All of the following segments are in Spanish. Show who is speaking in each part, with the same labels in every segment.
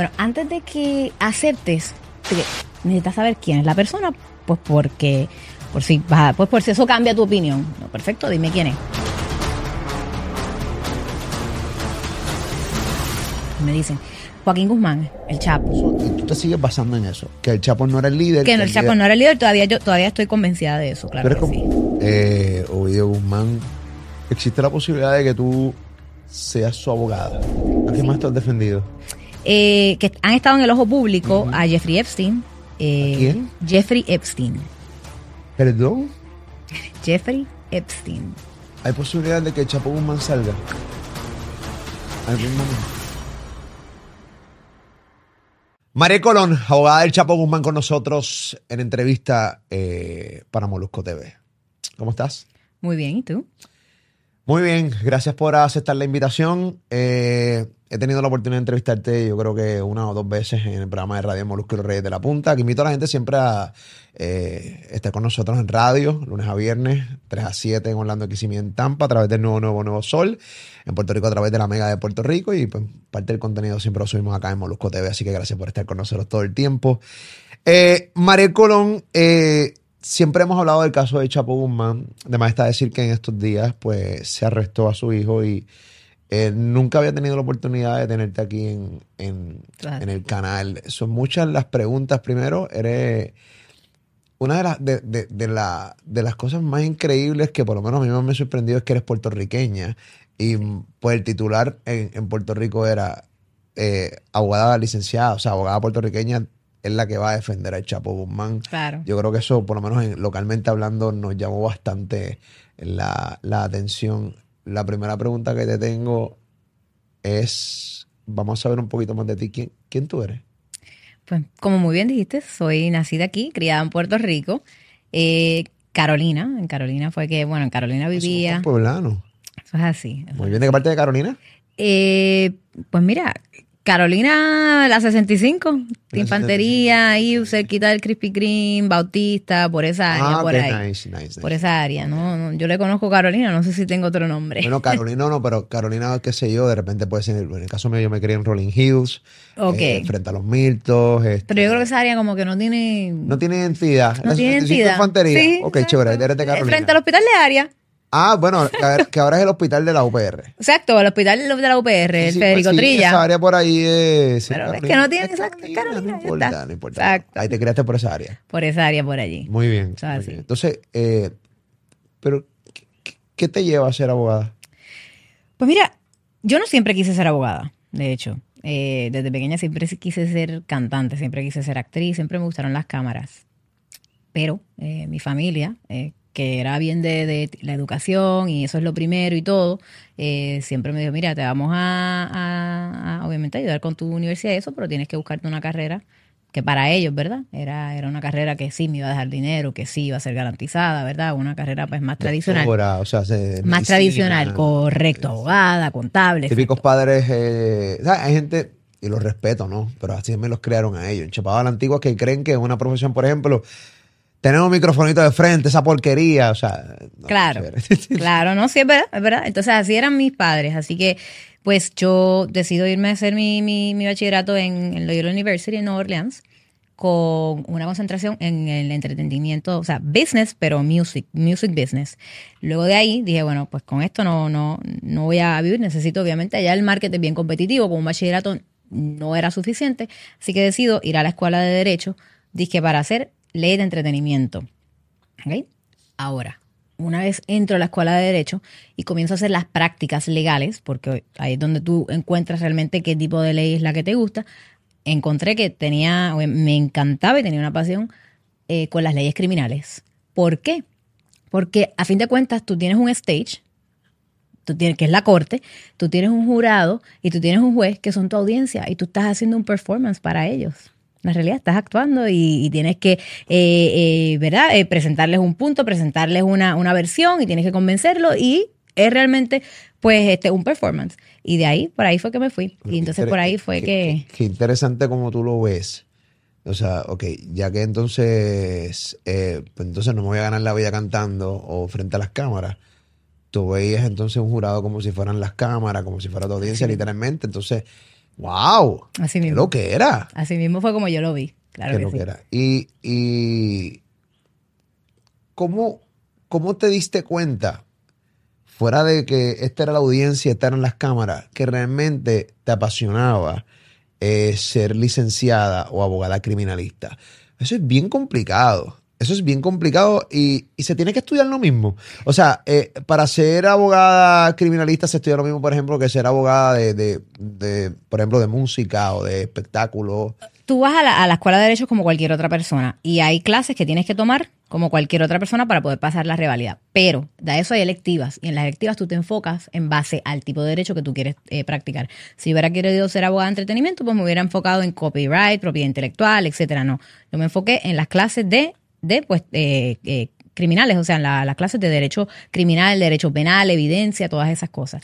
Speaker 1: Bueno, antes de que aceptes, te- necesitas saber quién es la persona, pues porque, por si, pues por si eso cambia tu opinión. No, perfecto, dime quién es. Me dicen, Joaquín Guzmán, el Chapo.
Speaker 2: Y tú te sigues basando en eso, que el Chapo no era el líder.
Speaker 1: Que no, el
Speaker 2: el
Speaker 1: Chapo
Speaker 2: líder-
Speaker 1: no era el líder, todavía yo todavía estoy convencida de eso, claro
Speaker 2: Pero
Speaker 1: que
Speaker 2: es
Speaker 1: sí.
Speaker 2: como, eh, Ovidio Guzmán, existe la posibilidad de que tú seas su abogada. ¿A quién más tú has defendido?
Speaker 1: Eh, que han estado en el ojo público a Jeffrey Epstein. eh,
Speaker 2: ¿A quién?
Speaker 1: Jeffrey Epstein.
Speaker 2: ¿Perdón?
Speaker 1: Jeffrey Epstein.
Speaker 2: ¿Hay posibilidad de que Chapo Guzmán salga? ¿Algún momento? María Colón, abogada del Chapo Guzmán con nosotros en entrevista eh, para Molusco TV. ¿Cómo estás?
Speaker 1: Muy bien, ¿y tú?
Speaker 2: Muy bien, gracias por aceptar la invitación. Eh, he tenido la oportunidad de entrevistarte, yo creo que una o dos veces en el programa de Radio Molusco los Reyes de la Punta. Que invito a la gente siempre a eh, estar con nosotros en radio, lunes a viernes, 3 a 7 en Orlando, Kissimmee, en Tampa, a través del Nuevo Nuevo Nuevo Sol, en Puerto Rico a través de la Mega de Puerto Rico y pues, parte del contenido siempre lo subimos acá en Molusco TV, así que gracias por estar con nosotros todo el tiempo. Eh, Colón, eh, siempre hemos hablado del caso de Chapo Guzmán. Además está decir que en estos días pues se arrestó a su hijo y eh, nunca había tenido la oportunidad de tenerte aquí en, en-
Speaker 1: Claro.
Speaker 2: en el canal. Son muchas las preguntas. Primero, eres una de las, de, de- de la- de las cosas más increíbles que por lo menos a mí me ha sorprendido es que eres puertorriqueña. Y pues el titular en, en Puerto Rico era eh, abogada licenciada, o sea, abogada puertorriqueña es la que va a defender al Chapo Guzmán.
Speaker 1: Claro.
Speaker 2: Yo creo que eso, por lo menos en- localmente hablando, nos llamó bastante la, la atención. La primera pregunta que te tengo es, vamos a saber un poquito más de ti. ¿Quién, quién tú eres?
Speaker 1: Pues como muy bien dijiste, soy nacida aquí, criada en Puerto Rico. Eh, Carolina, en Carolina fue que, bueno, en Carolina vivía.
Speaker 2: Somos pueblanos.
Speaker 1: Eso es así. eso
Speaker 2: Muy
Speaker 1: es
Speaker 2: bien, ¿de qué parte de Carolina?
Speaker 1: Eh, pues mira, Carolina, la 65, de
Speaker 2: La
Speaker 1: infantería, ahí cerquita del Krispy Kreme, Bautista, por esa área,
Speaker 2: Ah,
Speaker 1: por ahí.
Speaker 2: nice, nice, nice.
Speaker 1: Por esa área, ¿no? no, Yo le conozco Carolina, no sé si tengo otro nombre.
Speaker 2: Bueno, Carolina no, pero Carolina, qué sé yo, de repente puede ser, en el caso mío yo me crié en Rolling Hills,
Speaker 1: Ok.
Speaker 2: eh, frente a los Miltos. este,
Speaker 1: Pero yo creo que esa área como que no tiene...
Speaker 2: No tiene identidad.
Speaker 1: no
Speaker 2: La
Speaker 1: tiene
Speaker 2: 65
Speaker 1: entidad.
Speaker 2: infantería.
Speaker 1: Sí,
Speaker 2: ok, chévere, eres de
Speaker 1: Eh,
Speaker 2: Carolina.
Speaker 1: Frente al hospital de área.
Speaker 2: Ah, bueno, que, ahora es el hospital de la UPR.
Speaker 1: Exacto, el hospital de la UPR, el
Speaker 2: Sí,
Speaker 1: Federico
Speaker 2: pues sí,
Speaker 1: Trilla.
Speaker 2: Esa área por ahí es.
Speaker 1: Pero es que no tiene exacto,
Speaker 2: Carolina, No importa, no importa.
Speaker 1: Exacto.
Speaker 2: Ahí te criaste por esa área.
Speaker 1: Por esa área por allí.
Speaker 2: Muy bien. Muy. Entonces, eh, pero, ¿qué- qué- ¿qué te lleva a ser abogada?
Speaker 1: Pues mira, yo no siempre quise ser abogada, de hecho. Eh, desde pequeña siempre quise ser cantante, siempre quise ser actriz, siempre me gustaron las cámaras. Pero eh, mi familia, eh, que era bien de, de la educación y eso es lo primero y todo, eh, siempre me dijo, mira, te vamos a, a- a, obviamente ayudar con tu universidad y eso, pero tienes que buscarte una carrera que para ellos, ¿verdad? Era, era una carrera que sí me iba a dejar dinero, que sí iba a ser garantizada, ¿verdad? Una carrera pues más tradicional.
Speaker 2: Doctora, o sea, se-
Speaker 1: Más
Speaker 2: medicina,
Speaker 1: tradicional, correcto, abogada, contable.
Speaker 2: Típicos padres. Eh. Hay gente, y los respeto, ¿no? Pero así me los crearon a ellos. En Chapada la Antigua que creen que es una profesión, por ejemplo, tener un microfonito de frente, esa porquería, o sea. no,
Speaker 1: Claro, claro, no, sí, es verdad, es verdad. Entonces, así eran mis padres. Así que, pues, yo decido irme a hacer mi, mi, mi bachillerato en, en Loyola University en Nueva Orleans con una concentración en el entretenimiento, o sea, business, pero music, music business. Luego de ahí dije, bueno, pues con esto no, no, no voy a vivir, necesito obviamente allá el market es bien competitivo, con un bachillerato no era suficiente, así que decido ir a la escuela de Derecho, dije para hacer ley de entretenimiento. ¿Ok? Ahora, una vez entro a la escuela de Derecho y comienzo a hacer las prácticas legales, porque ahí es donde tú encuentras realmente qué tipo de ley es la que te gusta, encontré que tenía, me encantaba y tenía una pasión eh, con las leyes criminales. ¿Por qué? Porque a fin de cuentas tú tienes un stage, tú tienes, que es la corte, tú tienes un jurado y tú tienes un juez que son tu audiencia y tú estás haciendo un performance para ellos. La realidad, estás actuando y, y tienes que, eh, eh, ¿verdad? Eh, presentarles un punto, presentarles una, una versión y tienes que convencerlo y es realmente, pues, este, un performance. Y de ahí, por ahí fue que me fui. Y entonces por ahí fue que...
Speaker 2: Qué, interesante como tú lo ves. O sea, ok, ya que entonces, pues entonces no me voy a ganar la vida cantando o frente a las cámaras. Tú veías entonces un jurado como si fueran las cámaras, como si fuera tu audiencia, literalmente. Entonces, ¡Wow!
Speaker 1: Así
Speaker 2: ¿Qué
Speaker 1: mismo.
Speaker 2: lo que era?
Speaker 1: Así mismo fue como yo lo vi. Claro
Speaker 2: ¿Qué
Speaker 1: que
Speaker 2: lo
Speaker 1: sí.
Speaker 2: que era? Y, y ¿cómo, ¿cómo te diste cuenta, fuera de que esta era la audiencia, esta eran las cámaras, que realmente te apasionaba eh, ser licenciada o abogada criminalista? Eso es bien complicado. Eso es bien complicado y, y se tiene que estudiar lo mismo. O sea, eh, para ser abogada criminalista se estudia lo mismo, por ejemplo, que ser abogada de, de- de, por ejemplo, de música o de espectáculo.
Speaker 1: Tú vas a la, a la escuela de Derecho como cualquier otra persona y hay clases que tienes que tomar como cualquier otra persona para poder pasar la rivalidad. Pero de eso hay electivas y en las electivas tú te enfocas en base al tipo de derecho que tú quieres eh, practicar. Si hubiera querido ser abogada de entretenimiento, pues me hubiera enfocado en copyright, propiedad intelectual, etcétera. No, yo me enfoqué en las clases de, de pues, eh, eh, criminales, o sea, en la- las clases de derecho criminal, derecho penal, evidencia, todas esas cosas.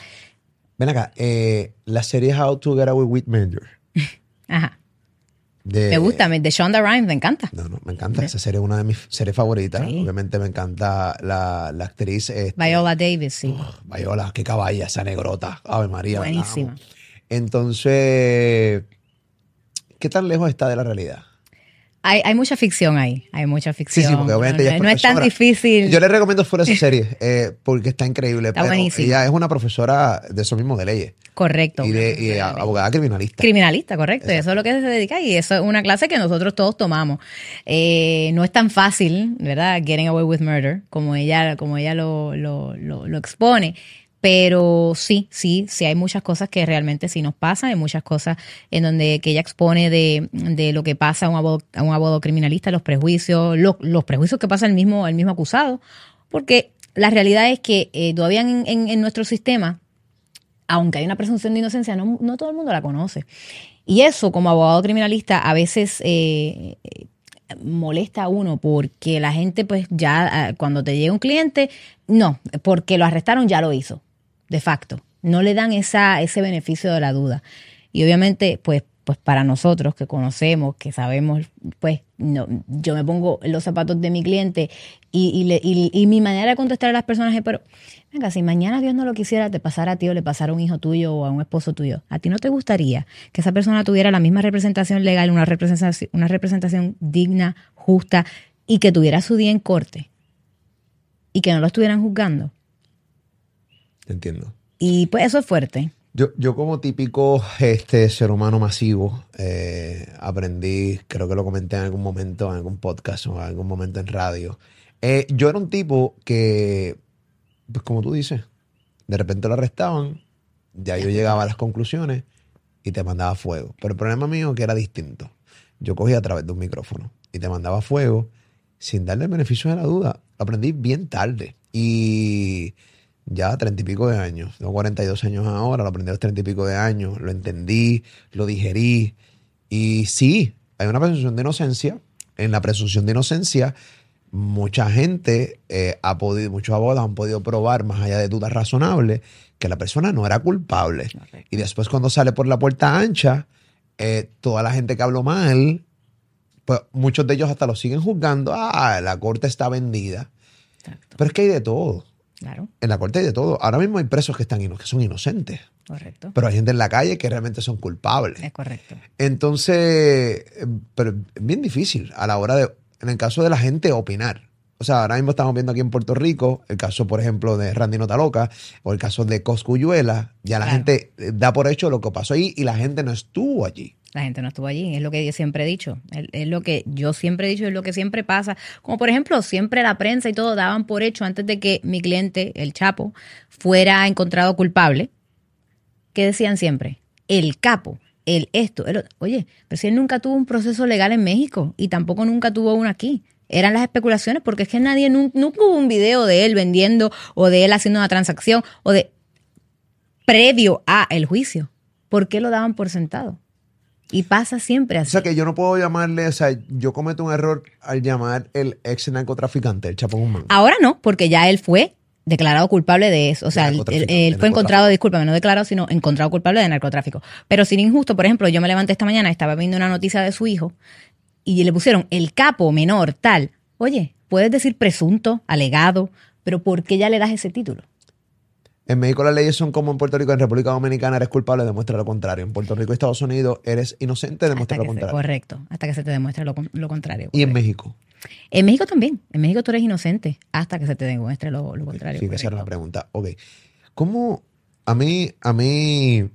Speaker 2: Ven acá, eh, la serie How to Get Away with Murder.
Speaker 1: Ajá.
Speaker 2: De,
Speaker 1: Me gusta, de Shonda Rhimes, me encanta.
Speaker 2: No, no, me encanta. Esa serie es una de mis series favoritas.
Speaker 1: Sí.
Speaker 2: Obviamente me encanta la, la actriz este,
Speaker 1: Viola Davis, sí.
Speaker 2: Viola, qué caballa, esa negrota. Ave María.
Speaker 1: Buenísima.
Speaker 2: Entonces, ¿qué tan lejos está de la realidad?
Speaker 1: Hay, hay mucha ficción ahí, hay mucha ficción.
Speaker 2: Sí, sí, porque obviamente
Speaker 1: no,
Speaker 2: ella es
Speaker 1: no es tan difícil.
Speaker 2: Yo le recomiendo fuera esa serie eh, porque está increíble.
Speaker 1: Está
Speaker 2: pero
Speaker 1: buenísima.
Speaker 2: ella es una profesora de eso mismo de leyes
Speaker 1: correcto.
Speaker 2: y de y abogada criminalista.
Speaker 1: Criminalista, correcto. Eso es lo que se dedica y eso es una clase que nosotros todos tomamos. Eh, no es tan fácil, ¿verdad? Getting away with murder, como ella, como ella lo, lo, lo, lo expone. Pero sí, sí, sí hay muchas cosas que realmente sí nos pasan, hay muchas cosas en donde que ella expone de, de lo que pasa a un abogado, un abogado criminalista, los prejuicios, lo- los prejuicios que pasa el mismo, el mismo acusado, porque la realidad es que eh, todavía en, en- nuestro sistema, aunque hay una presunción de inocencia, no, no todo el mundo la conoce. Y eso, como abogado criminalista, a veces eh, molesta a uno porque la gente, pues ya, ah, cuando te llega un cliente, no, porque lo arrestaron, ya lo hizo, de facto. No le dan esa, ese beneficio de la duda. Y obviamente, pues, pues para nosotros que conocemos, que sabemos, pues no, yo me pongo los zapatos de mi cliente y, y, le- y mi manera de contestar a las personas es, pero venga, si mañana Dios no lo quisiera, te pasara a ti o le pasara a un hijo tuyo o a un esposo tuyo, ¿a ti no te gustaría que esa persona tuviera la misma representación legal, una representación, una representación digna, justa y que tuviera su día en corte y que no lo estuvieran juzgando?
Speaker 2: Entiendo.
Speaker 1: Y pues eso es fuerte.
Speaker 2: Yo, yo como típico este, ser humano masivo, eh, aprendí, creo que lo comenté en algún momento, en algún podcast o en algún momento en radio. Eh, yo era un tipo que, pues como tú dices, de repente lo arrestaban, ya yo llegaba a las conclusiones y te mandaba fuego. Pero el problema mío que era distinto. Yo cogía a través de un micrófono y te mandaba fuego sin darle el beneficio de la duda. Aprendí bien tarde. Y ya treinta y pico de años. Tengo 42 años ahora, lo aprendí a los treinta y pico de años. Lo entendí, lo digerí. Y sí, hay una presunción de inocencia. En la presunción de inocencia, mucha gente eh, ha podido, muchos abogados han podido probar, más allá de dudas razonables, que la persona no era culpable. Y después, cuando sale por la puerta ancha, eh, toda la gente que habló mal, pues muchos de ellos hasta lo siguen juzgando. Ah, la corte está vendida.
Speaker 1: Exacto.
Speaker 2: Pero es que hay de todo.
Speaker 1: Claro,
Speaker 2: En la corte hay de todo. Ahora mismo hay presos que, están que son inocentes,
Speaker 1: correcto.
Speaker 2: pero hay gente en la calle que realmente son culpables.
Speaker 1: Es correcto.
Speaker 2: Entonces, eh, pero es bien difícil a la hora de, en el caso de la gente, opinar. O sea, ahora mismo estamos viendo aquí en Puerto Rico el caso, por ejemplo, de Randy Notaloca o el caso de Coscuyuela. Ya la
Speaker 1: Claro.
Speaker 2: gente eh, da por hecho lo que pasó ahí y la gente no estuvo allí.
Speaker 1: La gente no estuvo allí, es lo que yo siempre he dicho, es, lo que yo siempre he dicho, es lo que siempre pasa. Como por ejemplo, siempre la prensa y todo daban por hecho antes de que mi cliente, el Chapo, fuera encontrado culpable. ¿Qué decían siempre? El capo, el esto, el. Oye, pero si él nunca tuvo un proceso legal en México y tampoco nunca tuvo uno aquí. Eran las especulaciones porque es que nadie, nun- nunca hubo un video de él vendiendo o de él haciendo una transacción o de previo a el juicio. ¿Por qué lo daban por sentado? Y pasa siempre
Speaker 2: O
Speaker 1: así.
Speaker 2: sea que yo no puedo llamarle, o sea, yo cometo un error al llamar el ex narcotraficante, el Chapo Guzmán.
Speaker 1: Ahora no, porque ya él fue declarado culpable de eso. O sea, él, fue encontrado, discúlpame, no declarado, sino encontrado culpable de narcotráfico. Pero sin injusto, por ejemplo, yo me levanté esta mañana, estaba viendo una noticia de su hijo y le pusieron el capo menor tal. Oye, puedes decir presunto, alegado, pero ¿por qué ya le das ese título?
Speaker 2: En México las leyes son como en Puerto Rico, en República Dominicana eres culpable, demuestra lo contrario. En Puerto Rico y Estados Unidos eres inocente, demuestra
Speaker 1: Hasta
Speaker 2: lo
Speaker 1: se-
Speaker 2: contrario.
Speaker 1: correcto, hasta que se te demuestre lo, lo contrario.
Speaker 2: Y en. México.
Speaker 1: En México también. En México tú eres inocente hasta que se te demuestre lo, lo contrario.
Speaker 2: Sí, que esa era la pregunta. Ok. ¿Cómo a mí, a mí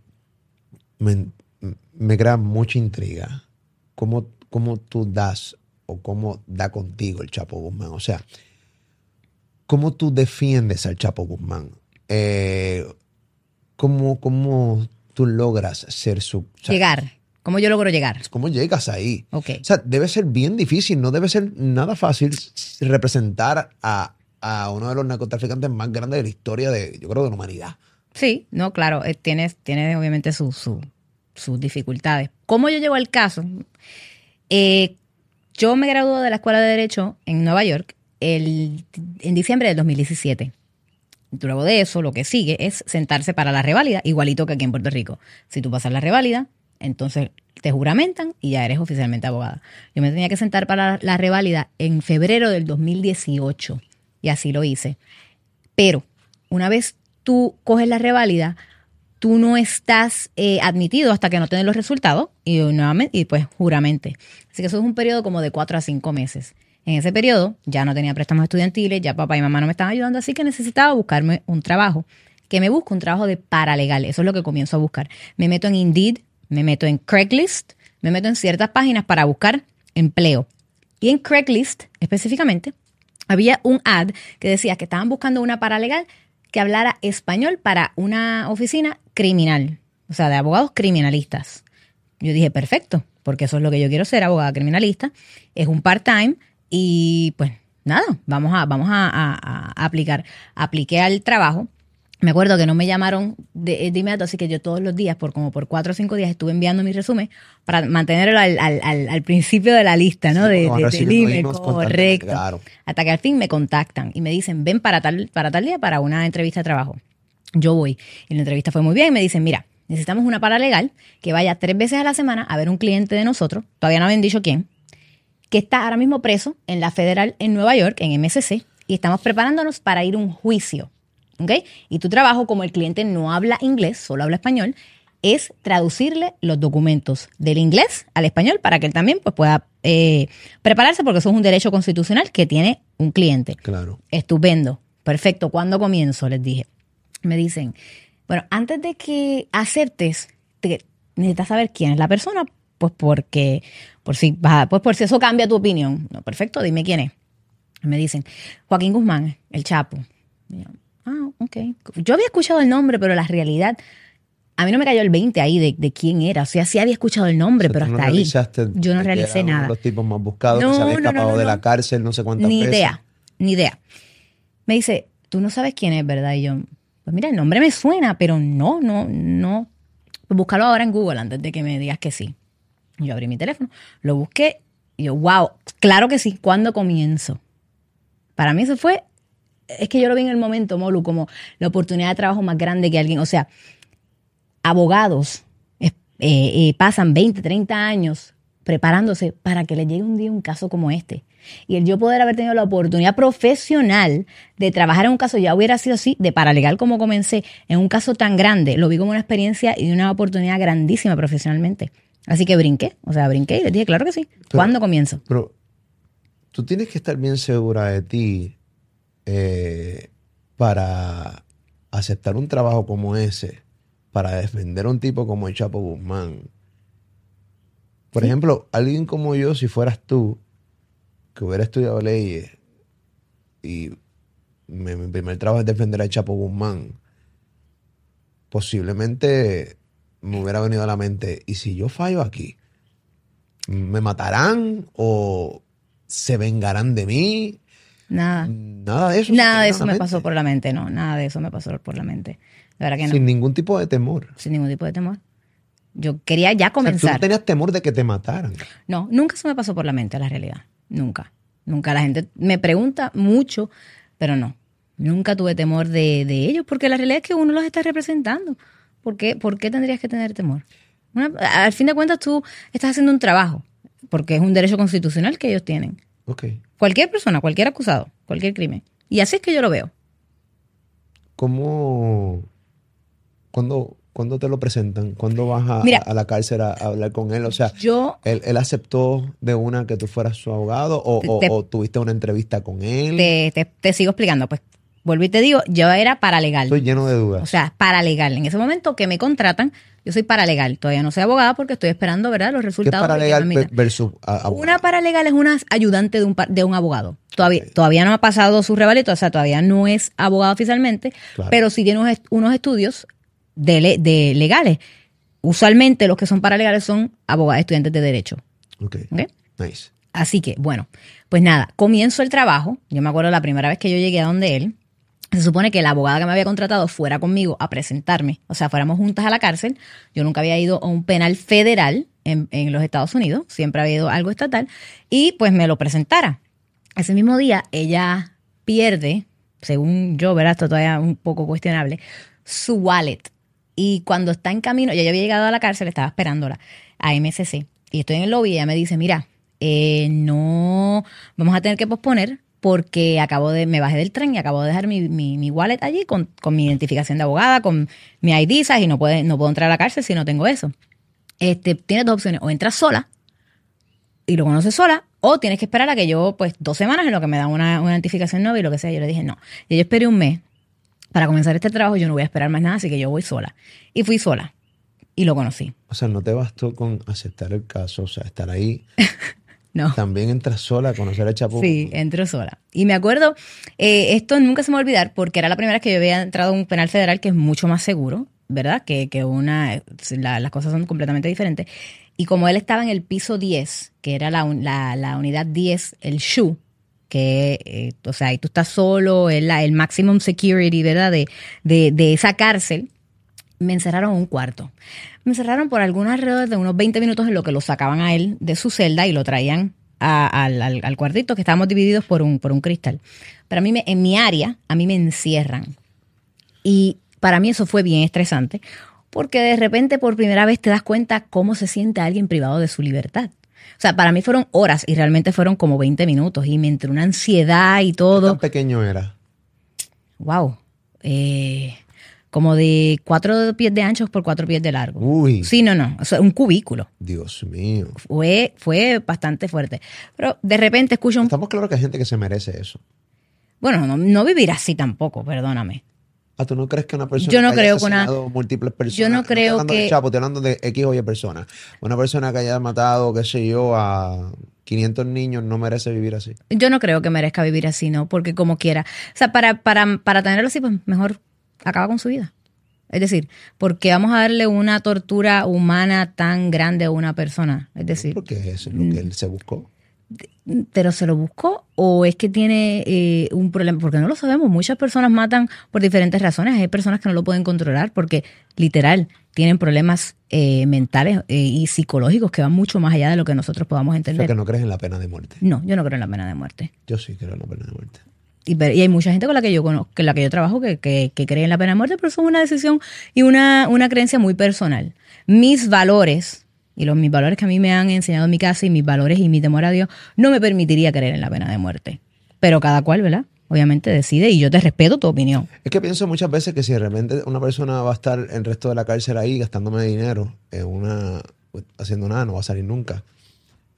Speaker 2: me, me crea mucha intriga cómo, cómo tú das o cómo da contigo el Chapo Guzmán? O sea, ¿cómo tú defiendes al Chapo Guzmán? Eh, ¿cómo, ¿Cómo tú logras ser su... o sea,
Speaker 1: Llegar. ¿Cómo yo logro llegar?
Speaker 2: ¿Cómo llegas ahí?
Speaker 1: Ok.
Speaker 2: O sea, debe ser bien difícil, no debe ser nada fácil representar a, a uno de los narcotraficantes más grandes de la historia de, yo creo, de la humanidad.
Speaker 1: Sí, no, claro, eh, tienes, tienes obviamente su- su- sus dificultades. ¿Cómo yo llego al caso? Eh, yo me gradué de la Escuela de Derecho en Nueva York el, en diciembre del 2017. Luego de eso, lo que sigue es sentarse para la reválida, igualito que aquí en Puerto Rico. Si tú pasas la reválida, entonces te juramentan y ya eres oficialmente abogada. Yo me tenía que sentar para la reválida en febrero del 2018 y así lo hice. Pero una vez tú coges la reválida, tú no estás eh, admitido hasta que no te den los resultados y, nuevamente, y pues juramente. Así que eso es un periodo como de cuatro a cinco meses. En ese periodo ya no tenía préstamos estudiantiles, ya papá y mamá no me estaban ayudando, así que necesitaba buscarme un trabajo. Que me busco un trabajo de paralegal, eso es lo que comienzo a buscar. Me meto en Indeed, me meto en Craigslist, me meto en ciertas páginas para buscar empleo. Y en Craigslist específicamente había un ad que decía que estaban buscando una paralegal que hablara español para una oficina criminal, o sea, de abogados criminalistas. Yo dije, perfecto, porque eso es lo que yo quiero ser, abogada criminalista. Es un part-time y pues nada, vamos a, vamos a, a- a aplicar. Apliqué al trabajo. Me acuerdo que no me llamaron de, de inmediato, así que yo todos los días, por como por cuatro o cinco días, estuve enviando mi resumen para mantenerlo al, al- al- al principio de la lista, ¿no?
Speaker 2: Sí,
Speaker 1: de, de- correcto.
Speaker 2: claro.
Speaker 1: Hasta que al fin me contactan y me dicen, ven para tal, para tal día para una entrevista de trabajo. Yo voy. Y la entrevista fue muy bien. Y me dicen, mira, necesitamos una paralegal que vaya tres veces a la semana a ver un cliente de nosotros. Todavía no habían dicho quién. Que está ahora mismo preso en la federal en Nueva York, en MSC. Y estamos preparándonos para ir a un juicio. ¿Ok? Y tu trabajo, como el cliente no habla inglés, solo habla español, es traducirle los documentos del inglés al español para que él también pues, pueda eh, prepararse, porque eso es un derecho constitucional que tiene un cliente.
Speaker 2: Claro.
Speaker 1: Estupendo. Perfecto. ¿Cuándo comienzo? Les dije. Me dicen, bueno, antes de que aceptes, te- necesitas saber quién es la persona, pues porque, por si, pues por si eso cambia tu opinión. No, perfecto, dime quién es. Me dicen, Joaquín Guzmán, el Chapo. Yo, ah, ok. Yo había escuchado el nombre, pero la realidad, a mí no me cayó el 20 ahí de, de quién era. O sea, sí había escuchado el nombre,
Speaker 2: O sea,
Speaker 1: pero
Speaker 2: tú no
Speaker 1: hasta ahí. Yo no realicé
Speaker 2: era uno de
Speaker 1: nada.
Speaker 2: los tipos más buscados,
Speaker 1: No,
Speaker 2: que se había escapado
Speaker 1: no,
Speaker 2: de la cárcel no sé cuántas
Speaker 1: Ni
Speaker 2: veces.
Speaker 1: idea, ni idea. Me dice, tú no sabes quién es, ¿verdad? Y yo, pues mira, el nombre me suena, pero no, no, no. Pues búscalo ahora en Google antes de que me digas que sí. Yo abrí mi teléfono, lo busqué y yo, wow, claro que sí, ¿cuándo comienzo? Para mí eso fue, es que yo lo vi en el momento, Molu, como la oportunidad de trabajo más grande que alguien. O sea, abogados eh, eh, pasan 20, 30 años preparándose para que les llegue un día un caso como este. Y el yo poder haber tenido la oportunidad profesional de trabajar en un caso, ya hubiera sido así, de paralegal como comencé, en un caso tan grande, lo vi como una experiencia y una oportunidad grandísima profesionalmente. Así que brinqué, o sea, brinqué y les dije, claro que sí. ¿Cuándo comienzo?
Speaker 2: Pero tú tienes que estar bien segura de ti eh, para aceptar un trabajo como ese, para defender a un tipo como el Chapo Guzmán. Por ejemplo, alguien como yo, si fueras tú, que hubiera estudiado leyes y mi, mi primer trabajo es defender al Chapo Guzmán, posiblemente me hubiera venido a la mente, ¿y si yo fallo aquí? ¿Me matarán o se vengarán de mí?
Speaker 1: Nada.
Speaker 2: Nada de eso.
Speaker 1: Nada de eso
Speaker 2: la
Speaker 1: me pasó por la mente, no. Nada de eso me pasó por la mente. De verdad que no.
Speaker 2: Sin ningún tipo de temor.
Speaker 1: Sin ningún tipo de temor. Yo quería ya
Speaker 2: O sea, tú
Speaker 1: comenzar.
Speaker 2: no tenías temor de que te mataran.
Speaker 1: No, nunca se me pasó por la mente la realidad. Nunca. Nunca. La gente me pregunta mucho, pero no. Nunca tuve temor de, de ellos, porque la realidad es que uno los está representando. ¿Por qué, ¿Por qué tendrías que tener temor? Una- al fin de cuentas, tú estás haciendo un trabajo, porque es un derecho constitucional que ellos tienen.
Speaker 2: Ok.
Speaker 1: Cualquier persona, cualquier acusado, cualquier crimen. Y así es que yo lo veo.
Speaker 2: ¿cómo, cuándo, cuándo te lo presentan? ¿Cuándo vas a,
Speaker 1: Mira.
Speaker 2: a la cárcel a, a hablar con él? O sea,
Speaker 1: Yo,
Speaker 2: ¿él, él aceptó de una que tú fueras su abogado o, o- o tuviste una entrevista con él?
Speaker 1: te, te- te sigo explicando, pues vuelvo y te digo, yo era paralegal.
Speaker 2: Estoy lleno de dudas.
Speaker 1: O sea, paralegal. En ese momento que me contratan, yo soy paralegal. Todavía no soy abogada porque estoy esperando, ¿verdad?, los
Speaker 2: ¿Qué es
Speaker 1: resultados. que
Speaker 2: paralegal versus abogado?
Speaker 1: Una paralegal es una ayudante de un, de un abogado. Todavía, todavía no ha pasado su revalito, o sea, todavía no es abogado oficialmente,
Speaker 2: Claro.
Speaker 1: pero sí tiene unos, unos estudios de, le- de legales. Usualmente los que son paralegales son abogados, estudiantes de derecho.
Speaker 2: Ok.
Speaker 1: ¿ok?
Speaker 2: Nice.
Speaker 1: Así que, bueno, pues nada, comienzo el trabajo. Yo me acuerdo la primera vez que yo llegué a donde él. Se supone que la abogada que me había contratado fuera conmigo a presentarme, o sea, fuéramos juntas a la cárcel. Yo nunca había ido a un penal federal en, los Estados Unidos, siempre había ido algo estatal, y pues me lo presentara. Ese mismo día ella pierde, según yo, ¿verdad? Esto todavía un poco cuestionable, su wallet. Y cuando está en camino, ya yo había llegado a la cárcel, estaba esperándola a MSC. Y estoy en el lobby y ella me dice, mira, eh, no, vamos a tener que posponer porque acabo de, me bajé del tren y acabo de dejar mi, mi, mi wallet allí con, con mi identificación de abogada, con mi ID, ¿sabes? y no, puede, no puedo entrar a la cárcel si no tengo eso. Este, tienes dos opciones, o entras sola y lo conoces sola, o tienes que esperar a que yo, pues, dos semanas en lo que me dan una, una identificación nueva y lo que sea. Yo le dije, no. Y yo esperé un mes para comenzar este trabajo, yo no voy a esperar más nada, así que yo voy sola. Y fui sola. Y lo conocí.
Speaker 2: O sea, no te bastó con aceptar el caso, o sea, estar ahí.
Speaker 1: No.
Speaker 2: También entras sola a conocer al Chapo.
Speaker 1: Sí, entro sola. Y me acuerdo, eh, esto nunca se me va a olvidar porque era la primera vez que yo había entrado a un penal federal que es mucho más seguro, ¿verdad? Que, que una, la- las cosas son completamente diferentes. Y como él estaba en el piso 10, que era la, la, la unidad 10, el SHU, que, eh, o sea, ahí tú estás solo, es la- el maximum security, ¿verdad? De, de, de esa cárcel, me encerraron en un cuarto. Me encerraron por algunos alrededor de unos 20 minutos en lo que lo sacaban a él de su celda y lo traían a- al, al- al cuartito, que estábamos divididos por un, por un cristal. Pero a mí, me, en mi área, a mí me encierran. Y para mí eso fue bien estresante, porque de repente por primera vez te das cuenta cómo se siente alguien privado de su libertad. O sea, para mí fueron horas y realmente fueron como 20 minutos y me entró una ansiedad y
Speaker 2: ¿Qué
Speaker 1: todo.
Speaker 2: tan pequeño era?
Speaker 1: Wow. Eh, como de cuatro pies de ancho por cuatro pies de largo.
Speaker 2: Uy,
Speaker 1: Sí, no, no. O sea, un cubículo.
Speaker 2: Dios mío.
Speaker 1: Fue, fue bastante fuerte. Pero de repente escucho un...
Speaker 2: Estamos claros que hay gente que se merece eso.
Speaker 1: Bueno, no, no vivir así tampoco, perdóname.
Speaker 2: Ah, ¿tú no crees que una persona
Speaker 1: Yo no
Speaker 2: que haya
Speaker 1: creo que una-
Speaker 2: asesinado múltiples personas?
Speaker 1: yo no creo
Speaker 2: de
Speaker 1: que-
Speaker 2: Chapo, estoy hablando de X o Y personas. Una persona que haya matado, qué sé yo, a 500 niños no merece vivir así.
Speaker 1: Yo no creo que merezca vivir así, ¿no? Porque como quiera. O sea, para, para, para tenerlo así, pues mejor acaba con su vida. Es decir, porque vamos a darle una tortura humana tan grande a una persona. Es decir,
Speaker 2: Porque es lo que él se buscó.
Speaker 1: ¿pero se lo buscó o es que tiene eh, un problema? Porque no lo sabemos. Muchas personas matan por diferentes razones. Hay personas que no lo pueden controlar porque, literal, tienen problemas eh, mentales eh, y psicológicos que van mucho más allá de lo que nosotros podamos
Speaker 2: O sea,
Speaker 1: entender.
Speaker 2: que no crees en la pena de muerte.
Speaker 1: No, yo no creo en la pena de muerte.
Speaker 2: Yo sí creo en la pena de muerte.
Speaker 1: Y, y hay mucha gente con la que yo conozco, con la que yo trabajo que, que, que cree en la pena de muerte, pero eso es una decisión y una, una creencia muy personal. Mis valores, y los mis valores que a mí me han enseñado en mi casa, y mis valores y mi temor a Dios, no me permitiría creer en la pena de muerte. Pero cada cual, ¿verdad? Obviamente decide y yo te respeto tu opinión.
Speaker 2: Es que pienso muchas veces que si de repente una persona va a estar el resto de la cárcel ahí gastándome dinero en una haciendo nada, no va a salir nunca.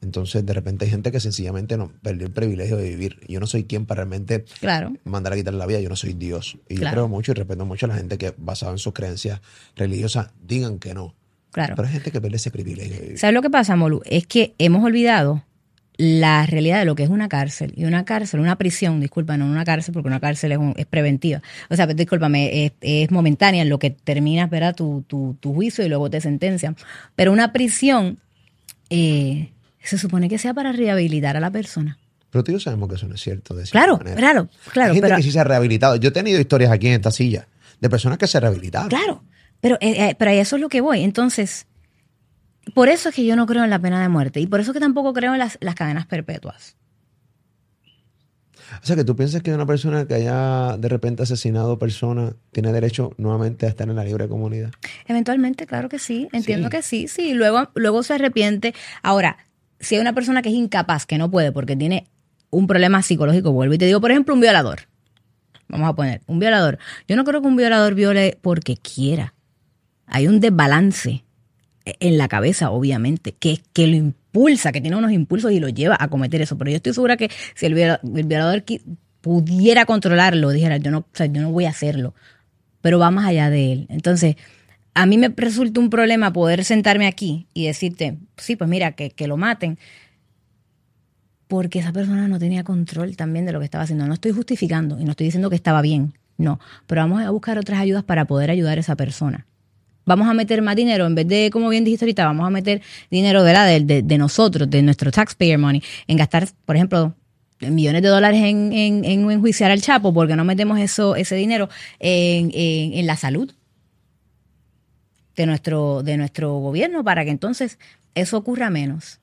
Speaker 2: Entonces, de repente hay gente que sencillamente no perdió el privilegio de vivir. Yo no soy quien para realmente
Speaker 1: Claro.
Speaker 2: mandar a quitar la vida, yo no soy Dios. Y yo creo mucho y respeto mucho a la gente que, basado en sus creencias religiosas, digan que no.
Speaker 1: Claro.
Speaker 2: Pero hay gente que pierde ese privilegio de vivir.
Speaker 1: ¿Sabes lo que pasa, Molu? Es que hemos olvidado la realidad de lo que es una cárcel. Y una cárcel, una prisión, disculpa, no una cárcel, porque una cárcel es, un- es preventiva. O sea, discúlpame, es, es momentánea en lo que terminas, ¿verdad? Tu, tu, tu juicio y luego te sentencian. Pero una prisión eh, se supone que sea para rehabilitar a la persona.
Speaker 2: Pero tú y yo sabemos que eso no es cierto. De
Speaker 1: Claro,
Speaker 2: manera.
Speaker 1: claro, claro.
Speaker 2: hay gente
Speaker 1: Pero,
Speaker 2: que sí se ha rehabilitado. Yo he tenido historias aquí en esta silla de personas que se rehabilitaron.
Speaker 1: claro, pero, eh, eh, pero eso es lo que voy. Entonces, por eso es que yo no creo en la pena de muerte. Y por eso es que tampoco creo en las, las cadenas perpetuas.
Speaker 2: O sea, que tú piensas que una persona que haya de repente asesinado personas tiene derecho nuevamente a estar en la libre comunidad.
Speaker 1: Eventualmente, claro que sí, entiendo
Speaker 2: Sí.
Speaker 1: que sí, sí, luego, luego se arrepiente. Ahora, si hay una persona que es incapaz, que no puede porque tiene un problema psicológico, vuelvo y te digo, por ejemplo, un violador. vamos a poner, un violador. Yo no creo que un violador viole porque quiera. Hay un desbalance en la cabeza, obviamente, que, que lo impulsa, que tiene unos impulsos y lo lleva a cometer eso. Pero yo estoy segura que si el violador, pudiera controlarlo, dijera, yo no, yo no voy a hacerlo, pero va más allá de él. Entonces, a mí me resulta un problema poder sentarme aquí y decirte, sí, pues mira, que, que lo maten, porque esa persona no tenía control también de lo que estaba haciendo. No estoy justificando y no estoy diciendo que estaba bien, no, pero vamos a buscar otras ayudas para poder ayudar a esa persona. Vamos a meter más dinero, en vez de, como bien dijiste ahorita, vamos a meter dinero de, de, de nosotros, de nuestro taxpayer money, en gastar, por ejemplo, millones de dólares en, en, en enjuiciar al Chapo, porque no metemos eso, ese dinero en, en, la salud de nuestro, de nuestro gobierno para que entonces eso ocurra menos.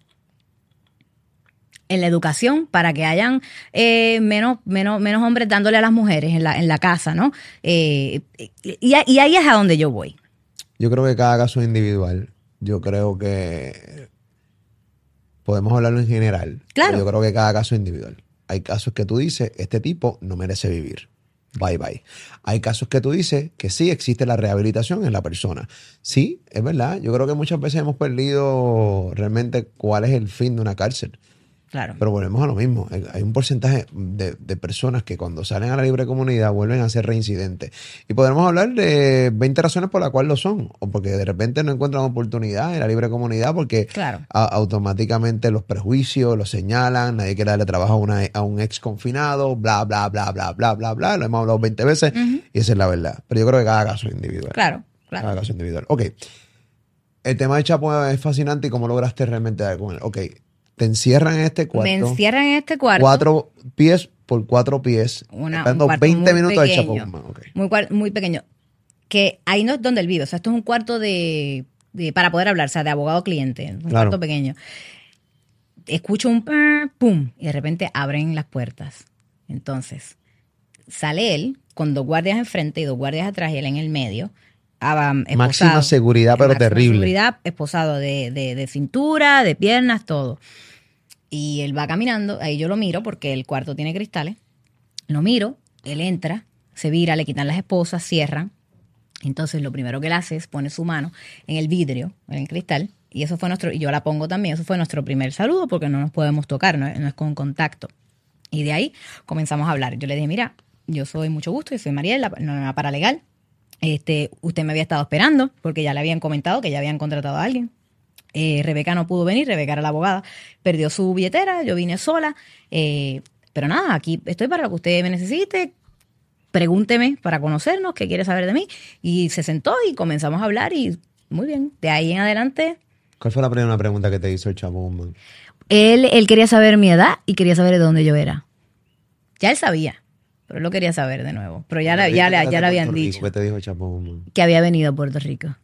Speaker 1: En la educación, para que hayan eh, menos, menos, menos hombres dándole a las mujeres en la, en la casa, ¿no? Eh, y, y ahí es a donde yo voy.
Speaker 2: Yo creo que cada caso es individual. Yo creo que podemos hablarlo en general.
Speaker 1: Claro.
Speaker 2: yo creo que cada caso es individual. Hay casos que tú dices, este tipo no merece vivir. Bye bye. Hay casos que tú dices que sí existe la rehabilitación en la persona. Sí, es verdad. Yo creo que muchas veces hemos perdido realmente cuál es el fin de una cárcel. Pero volvemos a lo mismo. Hay un porcentaje de, personas que cuando salen a la libre comunidad vuelven a ser reincidentes. Y podemos hablar de 20 razones por las cuales lo son. O porque de repente no encuentran oportunidad en la libre comunidad porque automáticamente los prejuicios los señalan, nadie quiere darle trabajo a, un ex confinado, bla, bla, bla, bla, bla, bla, bla. Lo hemos hablado 20 veces y esa es la verdad. Pero yo creo que cada caso es individual.
Speaker 1: Claro, claro.
Speaker 2: Cada caso es individual. Ok. El tema de Chapo es fascinante y cómo lograste realmente dar con él. Ok te encierran en este cuarto.
Speaker 1: Me encierran en este cuarto.
Speaker 2: Cuatro pies por cuatro pies.
Speaker 1: Una,
Speaker 2: 20 minutos de Chapo
Speaker 1: Muy, muy pequeño. Que ahí no es donde él vive. O sea, esto es un cuarto de, para poder hablar, o sea, de abogado-cliente. Un cuarto pequeño. Escucho un pum y de repente abren las puertas. Entonces, sale él con dos guardias enfrente y dos guardias atrás y él en el medio
Speaker 2: máxima seguridad, pero terrible.
Speaker 1: Seguridad, esposado de, de, cintura, de piernas, todo. Y él va caminando, ahí yo lo miro porque el cuarto tiene cristales. Lo miro, él entra, se vira, le quitan las esposas, cierran. Entonces lo primero que él hace es pone su mano en el vidrio, en el cristal, y eso fue nuestro, y yo la pongo también, eso fue nuestro primer saludo porque no nos podemos tocar, no, es con contacto. Y de ahí comenzamos a hablar. Yo le dije, mira, yo soy mucho gusto, yo soy Mariela, no, paralegal. Este, usted me había estado esperando porque ya le habían comentado que ya habían contratado a alguien. Eh, Rebeca no pudo venir, Rebeca era la abogada, perdió su billetera, yo vine sola. Eh, pero nada, aquí estoy para lo que usted me necesite. Pregúnteme para conocernos, qué quiere saber de mí. Y se sentó y comenzamos a hablar y muy bien. De ahí en adelante.
Speaker 2: ¿Cuál fue la primera pregunta que te hizo el chavo?
Speaker 1: Él, él quería saber mi edad y quería saber de dónde yo era. Ya él sabía. Pero él lo quería saber de nuevo. Pero ya, ya, ya, ya le habían dicho.
Speaker 2: ¿Qué te dijo
Speaker 1: Que había venido a Puerto Rico.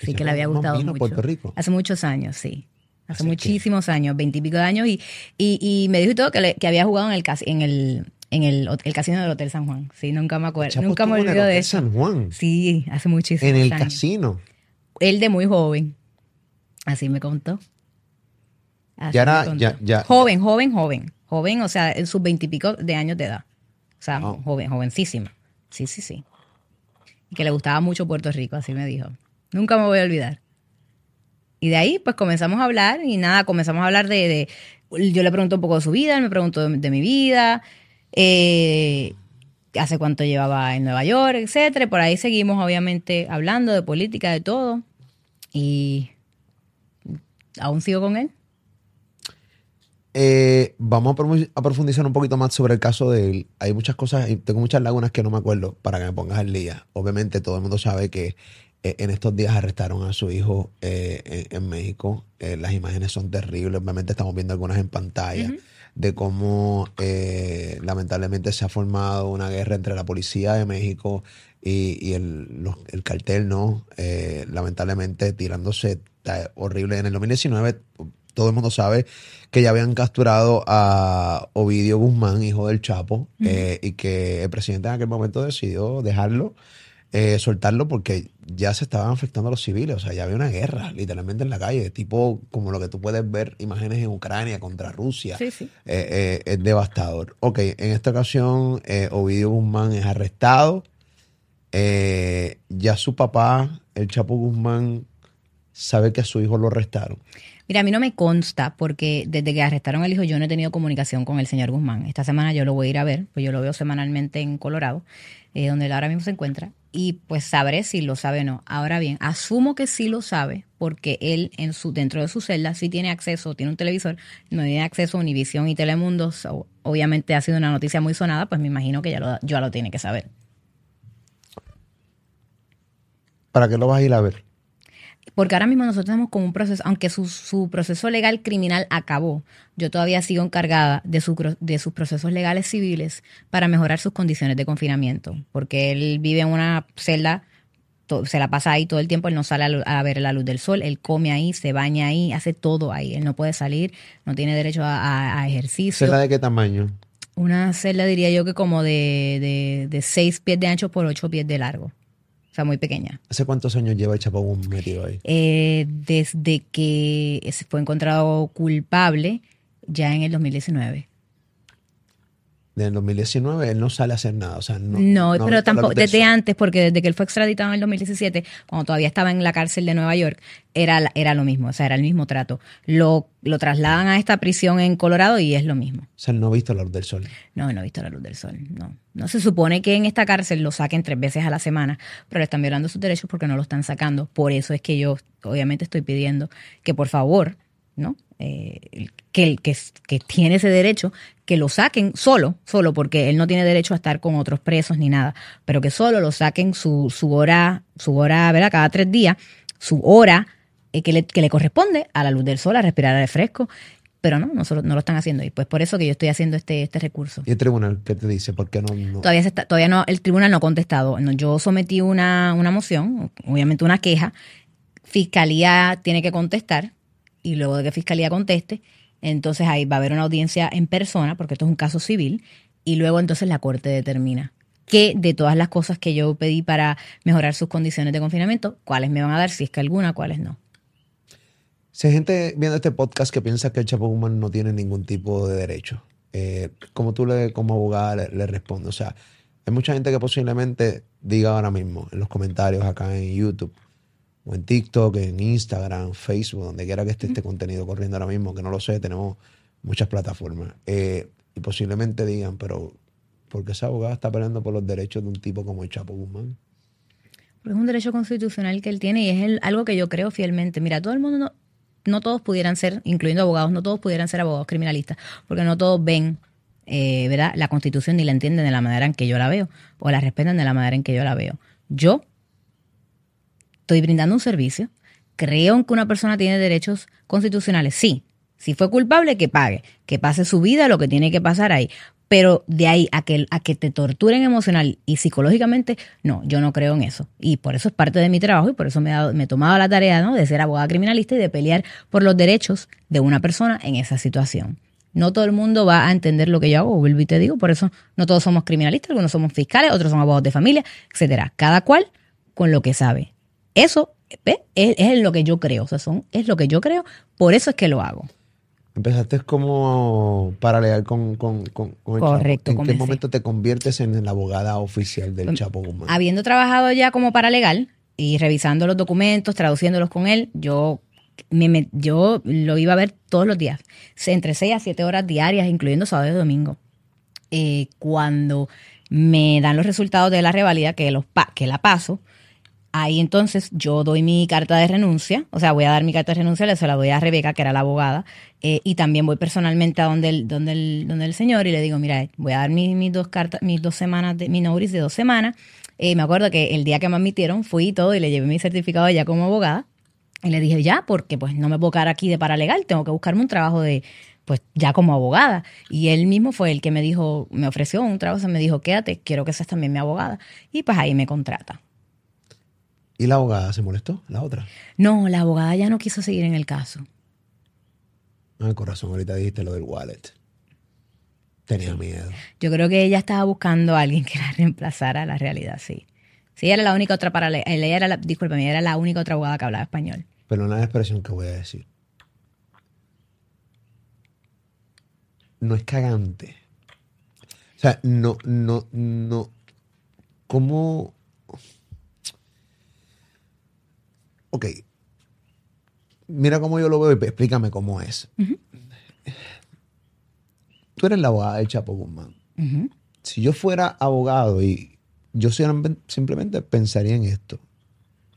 Speaker 1: Sí, que le había gustado
Speaker 2: vino
Speaker 1: mucho.
Speaker 2: Puerto Rico?
Speaker 1: Hace muchos años, sí. Hace muchísimos años, veintipico de años. Y, y, y, me dijo todo que, le, que había jugado en el, en el en el, el, casino del Hotel San Juan. Sí, nunca me acuerdo. Nunca me olvido de eso.
Speaker 2: San Juan?
Speaker 1: Sí, hace muchísimos
Speaker 2: años.
Speaker 1: En
Speaker 2: el casino.
Speaker 1: Él de muy joven. Así me contó.
Speaker 2: ya era, ya, ya,
Speaker 1: joven, joven, joven. Joven, o sea, en sus veintipico de años de edad. O sea, joven, jovencísima. Sí, sí, sí. Y que le gustaba mucho Puerto Rico, así me dijo. Nunca me voy a olvidar. Y de ahí, pues comenzamos a hablar y nada, comenzamos a hablar de. yo le pregunto un poco de su vida, él me preguntó de, mi vida, eh, hace cuánto llevaba en Nueva York, etcétera. Por ahí seguimos, obviamente, hablando de política, de todo. Y aún sigo con él.
Speaker 2: Eh, vamos a profundizar un poquito más sobre el caso de él. Hay muchas cosas, tengo muchas lagunas que no me acuerdo para que me pongas al día. Obviamente todo el mundo sabe que eh, en estos días arrestaron a su hijo eh, en, México. las imágenes son terribles. Obviamente estamos viendo algunas en pantalla de cómo lamentablemente se ha formado una guerra entre la policía de México y, el, el, cartel, ¿no? lamentablemente tirándose horrible. En el 2019 todo el mundo sabe que ya habían capturado a Ovidio Guzmán, hijo del Chapo, eh, y que el presidente en aquel momento decidió dejarlo eh, soltarlo porque ya se estaban afectando a los civiles. O sea, ya había una guerra literalmente en la calle, tipo como lo que tú puedes ver imágenes en Ucrania contra Rusia.
Speaker 1: Sí, sí.
Speaker 2: Eh, eh, es devastador. Ok, en esta ocasión Ovidio Guzmán es arrestado. ya su papá, el Chapo Guzmán, sabe que a su hijo lo arrestaron.
Speaker 1: Mira, a mí no me consta porque desde que arrestaron al hijo yo no he tenido comunicación con el señor Guzmán. Esta semana yo lo voy a ir a ver, pues yo lo veo semanalmente en Colorado, eh, donde él ahora mismo se encuentra, y pues sabré si lo sabe o no. Ahora bien, asumo que sí lo sabe porque él en su dentro de su celda sí tiene acceso, tiene un televisor, no tiene acceso a Univisión y Telemundo. obviamente ha sido una noticia muy sonada, pues me imagino que ya lo, ya lo tiene que saber.
Speaker 2: ¿Para qué lo vas a ir a ver?
Speaker 1: Porque ahora mismo nosotros estamos con un proceso, aunque su, proceso legal criminal acabó, yo todavía sigo encargada de, su, de sus procesos legales civiles para mejorar sus condiciones de confinamiento. Porque él vive en una celda, se la pasa ahí todo el tiempo, él no sale a, ver la luz del sol, él come ahí, se baña ahí, hace todo ahí. Él no puede salir, no tiene derecho a, ejercicio.
Speaker 2: ¿Celda de qué tamaño?
Speaker 1: Una celda diría yo que como de, de, de seis pies de ancho por ocho pies de largo. O sea, muy pequeña.
Speaker 2: ¿Hace cuántos años lleva Chapo metido ahí?
Speaker 1: Eh, desde que fue encontrado culpable ya en el 2019
Speaker 2: en 2019 él no sale a hacer nada. O sea, no,
Speaker 1: no, pero tampoco, desde antes, porque desde que él fue extraditado en el 2017, cuando todavía estaba en la cárcel de Nueva York, era, era lo mismo, o sea, era el mismo trato. Lo, lo trasladan a esta prisión en Colorado y es lo mismo. O
Speaker 2: sea, no ha visto la luz del sol.
Speaker 1: No, no ha visto la luz del sol, no. No se supone que en esta cárcel lo saquen tres veces a la semana, pero le están violando sus derechos porque no lo están sacando. Por eso es que yo, obviamente, estoy pidiendo que por favor, ¿no? Eh, que, el que, que tiene ese derecho, que lo saquen solo, solo porque él no tiene derecho a estar con otros presos ni nada, pero que solo lo saquen su, su hora, su hora, ¿verdad? Cada tres días, su hora eh, que, le, que le corresponde a la luz del sol, a respirar aire fresco, pero no, no, no, lo están haciendo. Y pues por eso que yo estoy haciendo este, este recurso.
Speaker 2: ¿Y el tribunal qué te dice? ¿Por qué no?
Speaker 1: Todavía, está, todavía no, el tribunal no ha contestado. yo sometí una, una moción, obviamente una queja. Fiscalía tiene que contestar y luego de que Fiscalía conteste, entonces ahí va a haber una audiencia en persona, porque esto es un caso civil, y luego entonces la Corte determina qué de todas las cosas que yo pedí para mejorar sus condiciones de confinamiento, cuáles me van a dar, si es que alguna, cuáles no.
Speaker 2: Si hay gente viendo este podcast que piensa que el Chapo Guzmán no tiene ningún tipo de derecho, eh, como tú le, como abogada le, le respondes, o sea, hay mucha gente que posiblemente diga ahora mismo en los comentarios acá en YouTube, o en TikTok, en Instagram, Facebook, donde quiera que esté este contenido corriendo ahora mismo, que no lo sé, tenemos muchas plataformas. Eh, y posiblemente digan, pero ¿por qué esa abogada está peleando por los derechos de un tipo como el Chapo Guzmán?
Speaker 1: Porque es un derecho constitucional que él tiene y es algo que yo creo fielmente. Mira, todo el mundo, no, no todos pudieran ser, incluyendo abogados, no todos pudieran ser abogados criminalistas, porque no todos ven eh, ¿verdad? la constitución ni la entienden de la manera en que yo la veo o la respetan de la manera en que yo la veo. Yo estoy brindando un servicio, creo que una persona tiene derechos constitucionales, sí. Si fue culpable, que pague, que pase su vida, lo que tiene que pasar ahí. Pero de ahí a que, a que te torturen emocional y psicológicamente, no, yo no creo en eso. Y por eso es parte de mi trabajo y por eso me he, dado, me he tomado la tarea de ser abogada criminalista y de pelear por los derechos de una persona en esa situación. No todo el mundo va a entender lo que yo hago, vuelvo y te digo, por eso no todos somos criminalistas, algunos somos fiscales, otros son abogados de familia, etcétera. Cada cual con lo que sabe. Eso Es, lo que yo creo, o sea, son, es lo que yo creo, por eso es que lo hago.
Speaker 2: Empezaste como paralegal con, con, con, el
Speaker 1: Correcto.
Speaker 2: ¿En qué momento te conviertes en la abogada oficial del Chapo Guzmán?
Speaker 1: Habiendo trabajado ya como paralegal y revisando los documentos, traduciéndolos con él, yo, me, yo lo iba a ver todos los días, entre 6 a 7 horas diarias, incluyendo sábado y domingo. Eh, cuando me dan los resultados de la revalida, que, los que la paso, Ahí entonces yo doy mi carta de renuncia, o sea, voy a dar mi carta de renuncia, se la doy a Rebeca, que era la abogada, eh, y también voy personalmente a donde el, donde el, donde el señor y le digo, mira, voy a dar mis, dos cartas, mis dos semanas, de, mi notice de dos semanas. Eh, me acuerdo que el día que me admitieron fui y todo y le llevé mi certificado ya como abogada. Y le dije, ya, porque pues no me puedo quedar aquí de paralegal, tengo que buscarme un trabajo de, pues ya como abogada. Y él mismo fue el que me dijo, me ofreció un trabajo, se me dijo, quédate, quiero que seas también mi abogada. Y pues ahí me contrata.
Speaker 2: ¿Y la abogada se molestó? ¿La otra?
Speaker 1: No, la abogada ya no quiso seguir en el caso.
Speaker 2: Ah, corazón, ahorita dijiste lo del wallet. Tenía miedo.
Speaker 1: Yo creo que ella estaba buscando a alguien que la reemplazara a la realidad, sí. Sí, ella era la única otra para ella era la, discúlpame, ella era la única otra abogada que hablaba español.
Speaker 2: Pero una expresión que voy a decir. No es cagante. O sea, no, no, no. ¿Cómo? Ok. Mira cómo yo lo veo y explícame cómo es. Tú eres la abogada del Chapo Guzmán. Si yo fuera abogado y yo simplemente pensaría en esto,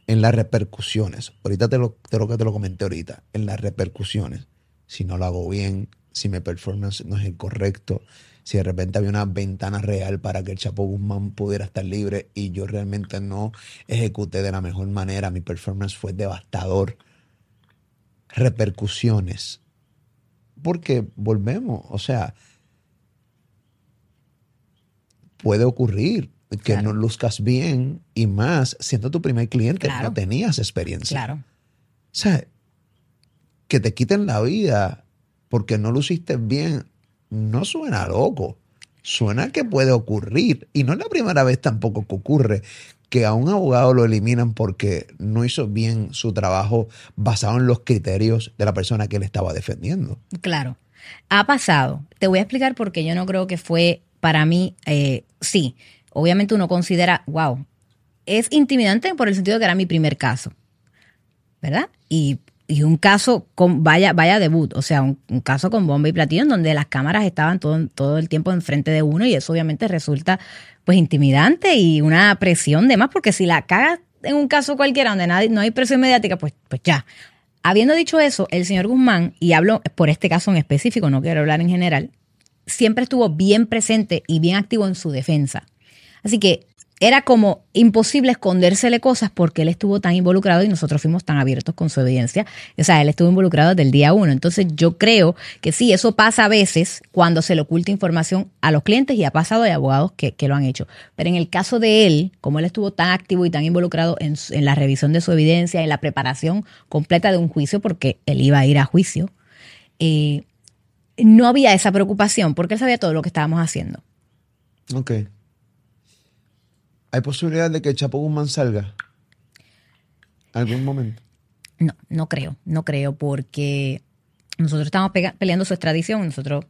Speaker 2: en las repercusiones. Ahorita te lo, te lo que te lo comenté ahorita, en las repercusiones. Si no lo hago bien, si mi performance no es el correcto, si de repente había una ventana real para que el Chapo Guzmán pudiera estar libre y yo realmente no ejecuté de la mejor manera, mi performance fue devastador. Repercusiones. Porque volvemos, o sea, puede ocurrir que no luzcas bien y más siendo tu primer cliente, no tenías experiencia.
Speaker 1: Claro. O
Speaker 2: sea, que te quiten la vida porque no luciste bien, no suena loco. Suena que puede ocurrir. Y no es la primera vez tampoco que ocurre que a un abogado lo eliminan porque no hizo bien su trabajo basado en los criterios de la persona que él estaba defendiendo.
Speaker 1: Claro. Ha pasado. Te voy a explicar por qué yo no creo que fue para mí, eh, sí, obviamente uno considera, wow, es intimidante por el sentido de que era mi primer caso, ¿verdad? Y, un caso con, vaya, vaya debut, o sea, un, caso con bomba y platillo en donde las cámaras estaban todo, todo el tiempo enfrente de uno y eso obviamente resulta pues intimidante y una presión de más, porque si la cagas en un caso cualquiera donde nadie, no hay presión mediática, pues, pues ya. Habiendo dicho eso, el señor Guzmán, y hablo por este caso en específico, no quiero hablar en general, siempre estuvo bien presente y bien activo en su defensa. Así que era como imposible escondérsele cosas porque él estuvo tan involucrado y nosotros fuimos tan abiertos con su evidencia. O sea, él estuvo involucrado desde el día uno. Entonces yo creo que sí, eso pasa a veces cuando se le oculta información a los clientes y ha pasado de abogados que, lo han hecho. Pero en el caso de él, como él estuvo tan activo y tan involucrado en, la revisión de su evidencia, en la preparación completa de un juicio, porque él iba a ir a juicio, eh, no había esa preocupación porque él sabía todo lo que estábamos haciendo.
Speaker 2: Ok. ¿Hay posibilidad de que Chapo Guzmán salga? ¿Algún momento?
Speaker 1: No, no creo, no creo, porque nosotros estamos peleando su extradición, nosotros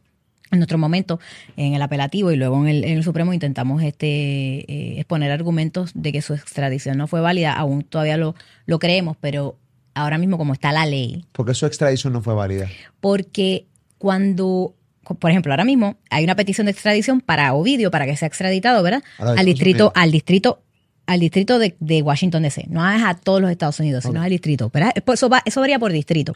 Speaker 1: en nuestro momento en el apelativo y luego en el, Supremo intentamos este eh, exponer argumentos de que su extradición no fue válida, aún todavía lo, lo creemos, pero ahora mismo como está la ley.
Speaker 2: ¿Por qué su extradición no fue válida?
Speaker 1: Porque cuando por ejemplo, ahora mismo hay una petición de extradición para Ovidio, para que sea extraditado, ¿verdad? Al distrito, al distrito, al distrito de, Washington DC. No es a todos los Estados Unidos, sino al distrito. ¿verdad? Eso, va, eso varía por distrito.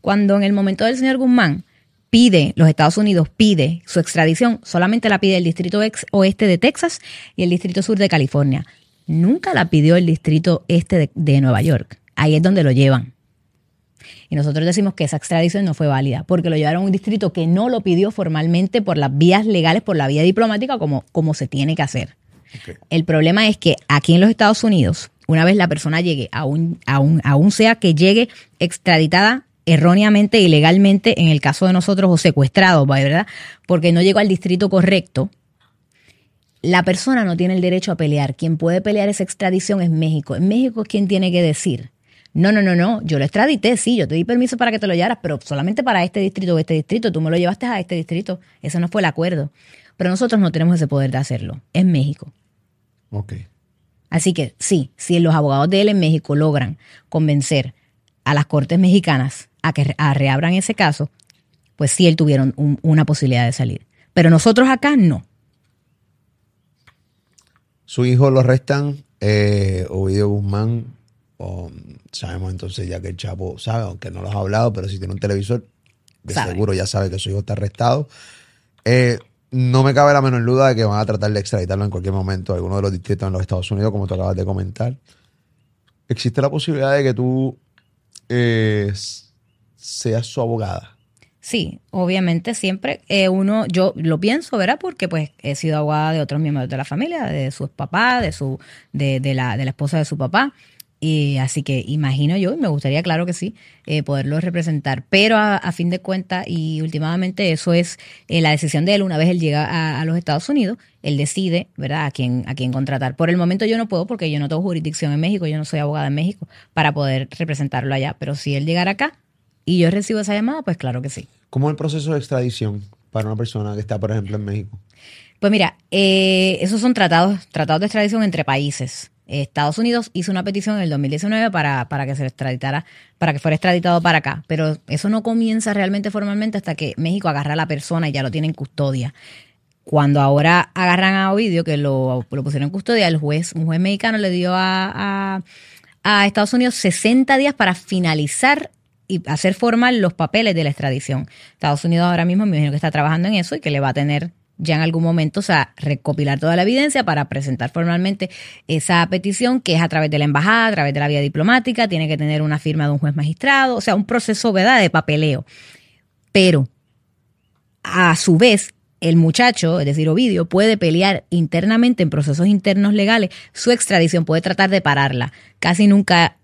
Speaker 1: Cuando en el momento del señor Guzmán pide, los Estados Unidos pide su extradición, solamente la pide el distrito oeste de Texas y el distrito sur de California. Nunca la pidió el distrito este de Nueva York. Ahí es donde lo llevan. Y nosotros decimos que esa extradición no fue válida, porque lo llevaron a un distrito que no lo pidió formalmente por las vías legales, por la vía diplomática, como, como se tiene que hacer. El problema es que aquí en los Estados Unidos, una vez la persona llegue, aún, aún, aún sea que llegue extraditada erróneamente, ilegalmente, en el caso de nosotros, o secuestrado, ¿verdad? Porque no llegó al distrito correcto, la persona no tiene el derecho a pelear. Quien puede pelear esa extradición es México. En México es quien tiene que decir no, no, no, no, yo lo extradité, sí, yo te di permiso para que te lo llevaras, pero solamente para este distrito o este distrito, tú me lo llevaste a este distrito, ese no fue el acuerdo. Pero nosotros no tenemos ese poder de hacerlo, es México.
Speaker 2: Ok.
Speaker 1: Así que sí, si los abogados de él en México logran convencer a las cortes mexicanas a que reabran ese caso, pues sí, él tuvieron una posibilidad de salir. Pero nosotros acá no.
Speaker 2: Su hijo lo restan, eh, Ovidio Guzmán, sabemos entonces ya que el Chapo sabe, aunque no lo ha hablado, pero si tiene un televisor, de seguro ya sabe que su hijo está arrestado. Eh, no me cabe la menor duda de que van a tratar de extraditarlo en cualquier momento a alguno de los distritos en los Estados Unidos, como tú acabas de comentar. ¿Existe la posibilidad de que tú eh, seas su abogada?
Speaker 1: Sí, obviamente siempre eh, uno, yo lo pienso, ¿verdad? Porque pues he sido abogada de otros miembros de la familia, de sus papás, de su, de, de, la, de la esposa de su papá Y así que imagino yo, y me gustaría, claro que sí, eh, poderlo representar. Pero a, fin de cuentas, y últimamente eso es eh, la decisión de él, una vez él llega a, los Estados Unidos, él decide, ¿verdad?, a quién, a quién contratar. Por el momento yo no puedo porque yo no tengo jurisdicción en México, yo no soy abogada en México para poder representarlo allá. Pero si él llegara acá y yo recibo esa llamada, pues claro que sí.
Speaker 2: ¿Cómo es el proceso de extradición para una persona que está, por ejemplo, en México?
Speaker 1: Pues mira, eh, esos son tratados, tratados de extradición entre países. Estados Unidos hizo una petición en el 2019 para, para que se extraditara, para que fuera extraditado para acá, pero eso no comienza realmente formalmente hasta que México agarra a la persona y ya lo tiene en custodia. Cuando ahora agarran a Ovidio, que lo, pusieron en custodia, el juez, un juez mexicano le dio a, a Estados Unidos 60 días para finalizar y hacer formal los papeles de la extradición. Estados Unidos ahora mismo me imagino que está trabajando en eso y que le va a tener ya en algún momento, o sea, recopilar toda la evidencia para presentar formalmente esa petición, que es a través de la embajada, a través de la vía diplomática, tiene que tener una firma de un juez magistrado, o sea, un proceso, ¿verdad?, de papeleo. Pero, a su vez, el muchacho, es decir, Ovidio, puede pelear internamente en procesos internos legales su extradición, puede tratar de pararla. Casi nunca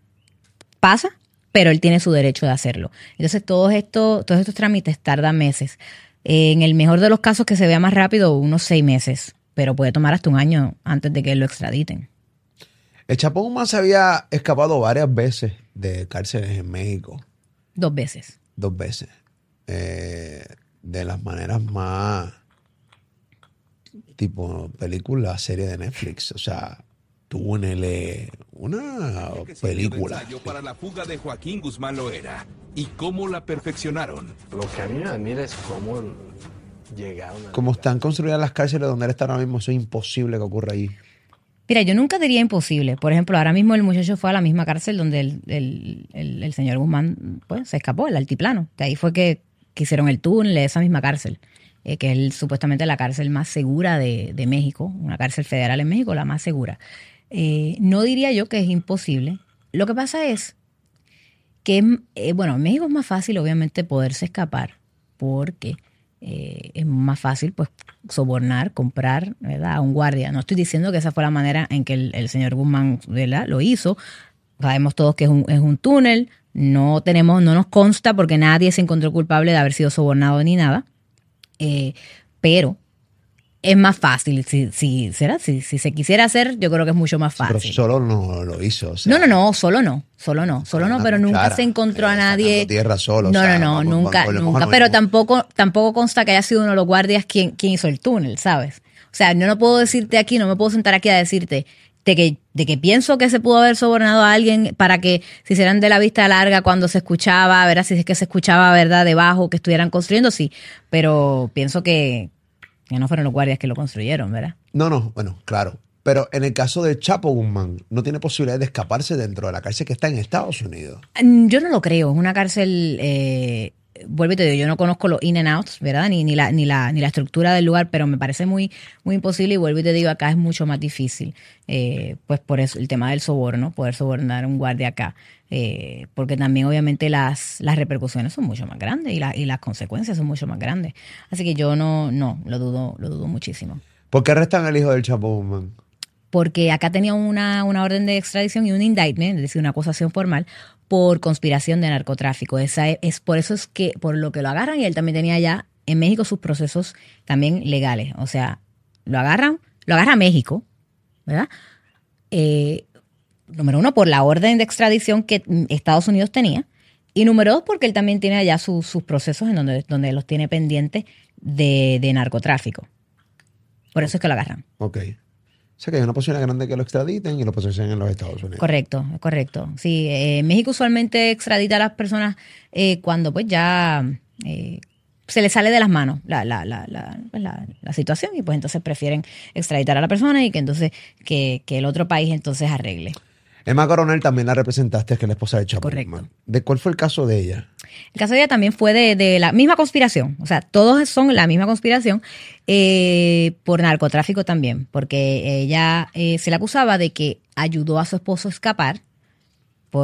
Speaker 1: pasa, pero él tiene su derecho de hacerlo. Entonces, todos estos, todos estos trámites tardan meses en el mejor de los casos que se vea más rápido, unos seis meses, pero puede tomar hasta un año antes de que lo extraditen.
Speaker 2: El Chapón más se había escapado varias veces de cárceles en México.
Speaker 1: Dos veces.
Speaker 2: Dos veces. Eh, de las maneras más tipo película, serie de Netflix. O sea, túneles, una película.
Speaker 3: para la fuga de Joaquín Guzmán lo era. ¿Y cómo la perfeccionaron?
Speaker 4: Lo que a mí me admira es cómo llegaron.
Speaker 2: Como están construidas las cárceles donde él está ahora mismo, eso es imposible que ocurra ahí.
Speaker 1: Mira, yo nunca diría imposible. Por ejemplo, ahora mismo el muchacho fue a la misma cárcel donde el, el, señor Guzmán pues, se escapó, el altiplano. De ahí fue que, hicieron el túnel de esa misma cárcel, eh, que es supuestamente la cárcel más segura de, de México, una cárcel federal en México, la más segura. Eh, no diría yo que es imposible. Lo que pasa es que, eh, bueno, en México es más fácil, obviamente, poderse escapar, porque eh, es más fácil, pues, sobornar, comprar, ¿verdad? A un guardia. No estoy diciendo que esa fue la manera en que el, señor Guzmán, Lo hizo. Sabemos todos que es un, es un túnel. No tenemos, no nos consta porque nadie se encontró culpable de haber sido sobornado ni nada. pero es más fácil. Si, si, ¿será? Si, si, se quisiera hacer, yo creo que es mucho más fácil.
Speaker 2: Pero solo no lo hizo.
Speaker 1: no, no, no, solo no. Solo no, solo no, pero nunca se encontró a eh, nadie.
Speaker 2: Tierra solo.
Speaker 1: No, no, no, nunca, nunca. Pero tampoco, tampoco consta que haya sido uno de los guardias quien, quien hizo el túnel, ¿sabes? O sea, yo no puedo decirte aquí, no me puedo sentar aquí a decirte de que, de que pienso que se pudo haber sobornado a alguien para que se hicieran de la vista larga cuando se escuchaba, ver si es que se escuchaba, ¿verdad? Debajo, que estuvieran construyendo, sí. Pero pienso que, que no fueron los guardias que lo construyeron, ¿verdad?
Speaker 2: No, no, bueno, claro. Pero en el caso de Chapo Guzmán, no tiene posibilidad de escaparse dentro de la cárcel que está en Estados Unidos.
Speaker 1: Mm, yo no lo creo. Es una cárcel, eh, vuelvo y te digo, yo no conozco los in and outs, ¿verdad? Ni, ni, la, ni, la, ni la estructura del lugar, pero me parece muy, muy imposible y vuelvo y te digo, acá es mucho más difícil. Eh, pues por eso el tema del soborno, poder sobornar a un guardia acá. Eh, porque también obviamente las, las repercusiones son mucho más grandes y, y las consecuencias son mucho más grandes. Así que yo no, no, lo dudo, lo dudo muchísimo.
Speaker 2: ¿Por qué arrestan al hijo del Chapo Guzmán?
Speaker 1: Porque acá tenía una, una orden de extradición y un indictment, es decir, una acusación formal, por conspiración de narcotráfico. Esa es, por eso es que, por lo que lo agarran, y él también tenía ya en México sus procesos también legales. O sea, lo agarran, lo agarra México, ¿verdad? Eh, número uno, por la orden de extradición que Estados Unidos tenía. Y número dos, porque él también tiene allá sus procesos en donde, donde los tiene pendientes de, narcotráfico. Por eso es que lo agarran.
Speaker 2: Ok. O sea que hay una posibilidad grande que lo extraditen y lo procesen en los Estados Unidos.
Speaker 1: Correcto, correcto. Sí, eh, México usualmente extradita a las personas eh, cuando pues ya eh, se les sale de las manos la, la, la, pues, la, la, situación y pues entonces prefieren extraditar a la persona y que entonces que, que el otro país entonces arregle.
Speaker 2: Emma Coronel también la representaste, que es la esposa de Chapo.
Speaker 1: Correcto.
Speaker 2: ¿De cuál fue el caso de ella?
Speaker 1: El caso de ella también fue de, la misma conspiración. O sea, todos son la misma conspiración eh, por narcotráfico también, porque ella eh, se le acusaba de que ayudó a su esposo a escapar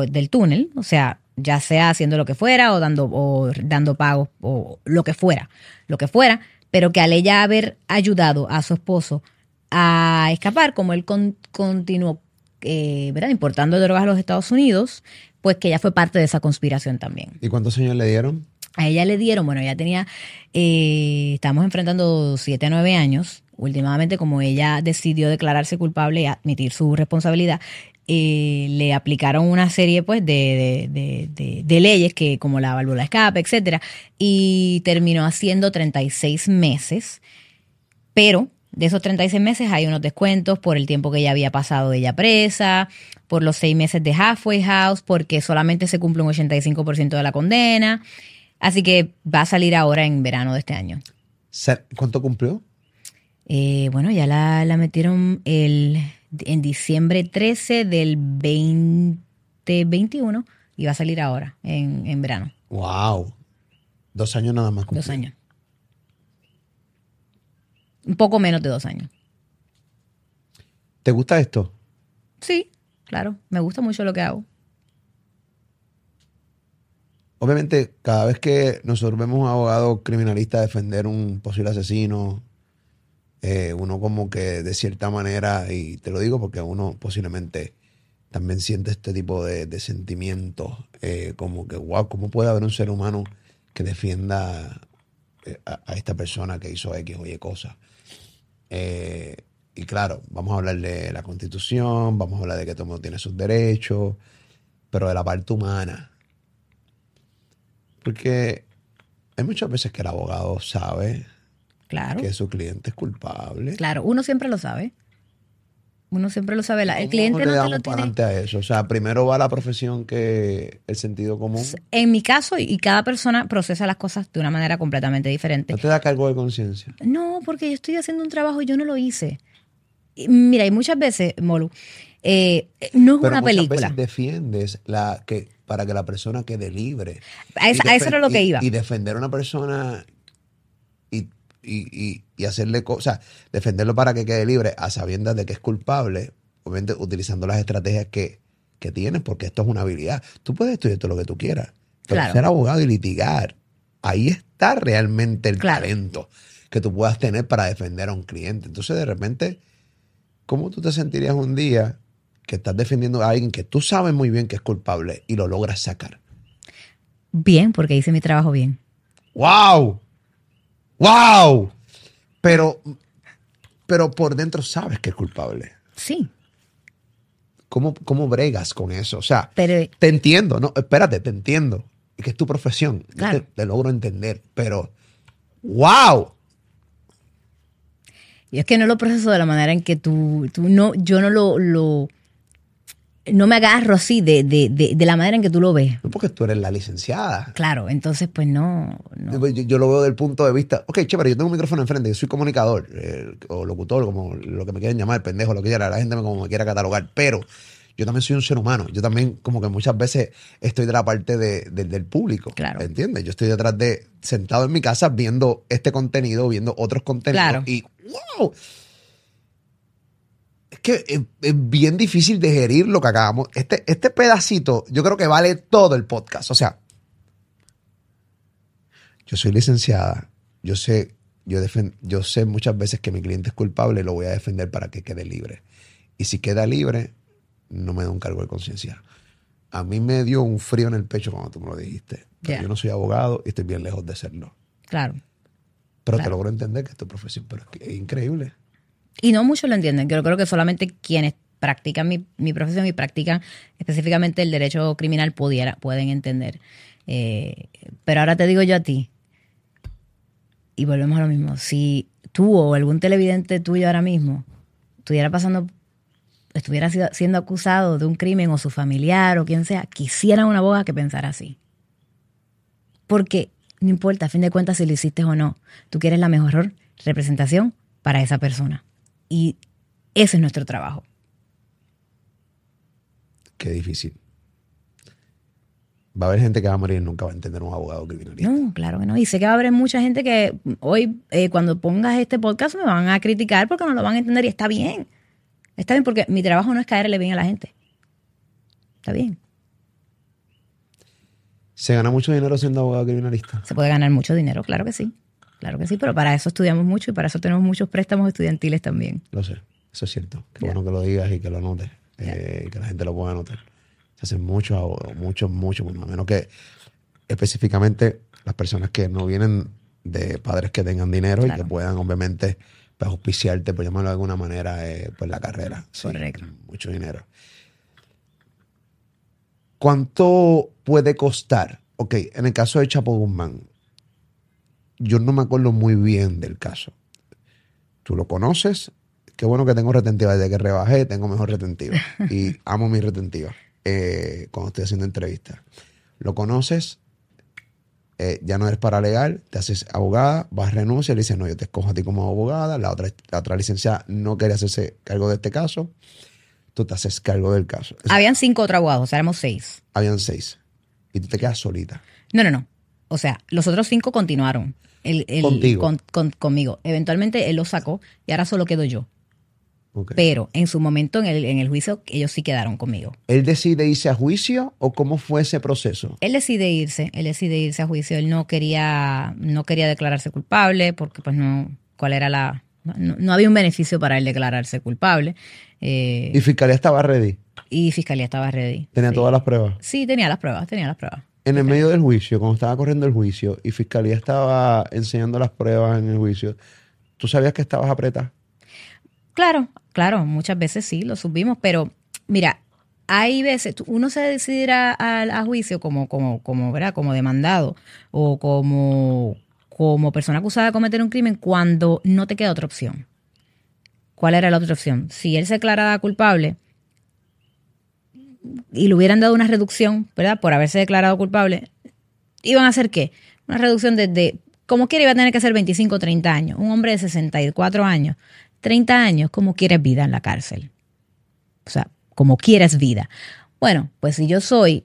Speaker 1: del túnel, o sea, ya sea haciendo lo que fuera o dando, o dando pagos o lo que fuera, lo que fuera, pero que al ella haber ayudado a su esposo a escapar, como él continuó eh, ¿verdad? importando drogas a los Estados Unidos, pues que ella fue parte de esa conspiración también.
Speaker 2: ¿Y cuántos años le dieron?
Speaker 1: A ella le dieron, bueno, ella tenía, eh, estamos enfrentando siete a nueve años. Últimamente, como ella decidió declararse culpable y admitir su responsabilidad, eh, le aplicaron una serie pues de, de, de, de, leyes que como la válvula de escape, etcétera, y terminó haciendo 36 meses, pero de esos 36 meses hay unos descuentos por el tiempo que ella había pasado de ella presa, por los seis meses de halfway house, porque solamente se cumple un 85% de la condena. Así que va a salir ahora en verano de este año.
Speaker 2: ¿Cuánto cumplió?
Speaker 1: Eh, bueno, ya la, la metieron el, en diciembre 13 del 2021 y va a salir ahora, en, en verano.
Speaker 2: ¡Wow! Dos años nada más.
Speaker 1: Cumplió. Dos años. Un poco menos de dos años.
Speaker 2: ¿Te gusta esto?
Speaker 1: Sí, claro. Me gusta mucho lo que hago.
Speaker 2: Obviamente, cada vez que nosotros vemos a un abogado criminalista defender un posible asesino, eh, uno como que de cierta manera, y te lo digo porque uno posiblemente también siente este tipo de, de sentimientos, eh, como que, wow, ¿cómo puede haber un ser humano que defienda eh, a, a, esta persona que hizo X o Y cosas? Eh, y claro, vamos a hablar de la constitución, vamos a hablar de que todo el mundo tiene sus derechos, pero de la parte humana. Porque hay muchas veces que el abogado sabe
Speaker 1: claro.
Speaker 2: que su cliente es culpable.
Speaker 1: Claro, uno siempre lo sabe. Uno siempre lo sabe. El cliente no te lo tiene.
Speaker 2: a eso? O sea, primero va la profesión que el sentido común.
Speaker 1: En mi caso, y cada persona procesa las cosas de una manera completamente diferente.
Speaker 2: ¿No te da cargo de conciencia?
Speaker 1: No, porque yo estoy haciendo un trabajo y yo no lo hice. Mira, y muchas veces, Molu, eh, no es
Speaker 2: Pero
Speaker 1: una
Speaker 2: muchas
Speaker 1: película.
Speaker 2: Veces defiendes la que para que la persona quede libre.
Speaker 1: A, esa, a eso era lo que iba.
Speaker 2: Y defender a una persona y, y, y hacerle cosas, defenderlo para que quede libre a sabiendas de que es culpable, obviamente utilizando las estrategias que, que tienes, porque esto es una habilidad. Tú puedes estudiar todo lo que tú quieras, pero
Speaker 1: Claro.
Speaker 2: ser abogado y litigar, ahí está realmente el
Speaker 1: Claro.
Speaker 2: talento que tú puedas tener para defender a un cliente. Entonces, de repente, ¿cómo tú te sentirías un día que estás defendiendo a alguien que tú sabes muy bien que es culpable y lo logras sacar?
Speaker 1: Bien, porque hice mi trabajo bien.
Speaker 2: ¡Wow! ¡Wow! Pero, pero por dentro sabes que es culpable.
Speaker 1: Sí,
Speaker 2: ¿Cómo, ¿Cómo bregas con eso? O sea,
Speaker 1: pero
Speaker 2: te entiendo, no, espérate, te entiendo. Es que es tu profesión.
Speaker 1: Claro.
Speaker 2: te, te logro entender. Pero, ¡wow!
Speaker 1: Y es que no lo proceso de la manera en que tú, tú no, yo no lo, lo no me agarro así de, de, de, de la manera en que tú lo ves.
Speaker 2: No porque tú eres la licenciada.
Speaker 1: Claro, entonces pues no, no.
Speaker 2: Yo, yo lo veo del punto de vista, ok, chévere, yo tengo un micrófono enfrente, yo soy comunicador, eh, o locutor, como lo que me quieran llamar, pendejo, lo que quiera, la gente me, como me quiera catalogar, pero yo también soy un ser humano, yo también como que muchas veces estoy de la parte de- de- del público,
Speaker 1: Claro.
Speaker 2: ¿entiendes? Yo estoy detrás de, sentado en mi casa viendo este contenido, viendo otros contenidos,
Speaker 1: Claro.
Speaker 2: y wow, que es, es bien difícil de gerir lo que acabamos, este, este pedacito, yo creo que vale todo el podcast, o sea, yo soy licenciada, yo sé, yo, defen- yo sé muchas veces que mi cliente es culpable y lo voy a defender para que quede libre. Y si queda libre, no me da un cargo de conciencia. A mí me dio un frío en el pecho cuando tú me lo dijiste. Pero. Yo no soy abogado y estoy bien lejos de serlo.
Speaker 1: Claro.
Speaker 2: Pero te logro entender que es tu profesión, pero es, que es increíble.
Speaker 1: Y no muchos lo entienden. Yo creo que solamente quienes practican mi, mi profesión y practican específicamente el derecho criminal pudiera, pueden entender. Eh, pero ahora te digo yo a ti, y volvemos a lo mismo, si tú o algún televidente tuyo ahora mismo estuviera pasando, estuviera siendo acusado de un crimen o su familiar o quien sea, quisiera una abogada que pensara así. Porque no importa, a fin de cuentas, si lo hiciste o no, tú quieres la mejor representación para esa persona. Y ese es nuestro trabajo.
Speaker 2: Qué difícil. Va a haber gente que va a morir y nunca va a entender un abogado criminalista.
Speaker 1: No, claro que no. Y sé que va a haber mucha gente que hoy, eh, cuando pongas este podcast, me van a criticar porque no lo van a entender y está bien. Está bien porque mi trabajo no es caerle bien a la gente. Está bien.
Speaker 2: ¿Se gana mucho dinero siendo abogado criminalista?
Speaker 1: Se puede ganar mucho dinero, claro que sí. Claro que sí, pero para eso estudiamos mucho y para eso tenemos muchos préstamos estudiantiles también.
Speaker 2: Lo sé, eso es cierto. Qué bueno que lo digas y que lo notes. eh, que la gente lo pueda notar. Se hacen muchos abogados, muchos, muchos, a menos que específicamente las personas que no vienen de padres que tengan dinero y que puedan obviamente pues, auspiciarte, por llamarlo de alguna manera, eh, pues la carrera. Sí,
Speaker 1: Correcto.
Speaker 2: Mucho dinero. ¿Cuánto puede costar? Ok, en el caso de Chapo Guzmán, yo no me acuerdo muy bien del caso. Tú lo conoces. Qué bueno que tengo retentiva. Desde que rebajé, tengo mejor retentiva. Y amo mi retentiva eh, cuando estoy haciendo entrevistas. Lo conoces, eh, ya no eres paralegal, te haces abogada, vas renuncia, le dices, no, yo te escojo a ti como abogada. La otra, la otra licenciada no quería hacerse cargo de este caso. Tú te haces cargo del caso.
Speaker 1: Habían cinco otros abogados, éramos seis.
Speaker 2: Habían seis. Y tú te quedas solita.
Speaker 1: No, no, no. O sea, los otros cinco continuaron. El, el-
Speaker 2: Contigo.
Speaker 1: con- con- conmigo. Eventualmente él lo sacó y ahora solo quedo yo. Pero en su momento, en el, en el juicio, ellos sí quedaron conmigo.
Speaker 2: ¿Él decide irse a juicio o cómo fue ese proceso?
Speaker 1: Él decide irse, él decide irse a juicio. Él no quería, no quería declararse culpable porque pues no, cuál era la, no, no había un beneficio para él declararse culpable. Eh,
Speaker 2: Y Fiscalía estaba ready.
Speaker 1: y fiscalía estaba ready.
Speaker 2: Tenía
Speaker 1: sí.
Speaker 2: todas las pruebas.
Speaker 1: Sí, tenía las pruebas, tenía las pruebas.
Speaker 2: En el medio del juicio, cuando estaba corriendo el juicio y Fiscalía estaba enseñando las pruebas en el juicio, ¿tú sabías que estabas apretada?
Speaker 1: Claro, claro, muchas veces sí, lo subimos, pero mira, hay veces, uno se decidirá a, a juicio como, como, como, ¿verdad? como demandado o como, como persona acusada de cometer un crimen cuando no te queda otra opción. ¿Cuál era la otra opción? Si él se declaraba culpable y le hubieran dado una reducción, ¿verdad? Por haberse declarado culpable, ¿iban a hacer qué? Una reducción desde, como quiera, iba a tener que ser 25 o 30 años. Un hombre de 64 años, 30 años, como quieres vida en la cárcel. O sea, como quieres vida. Bueno, pues si yo soy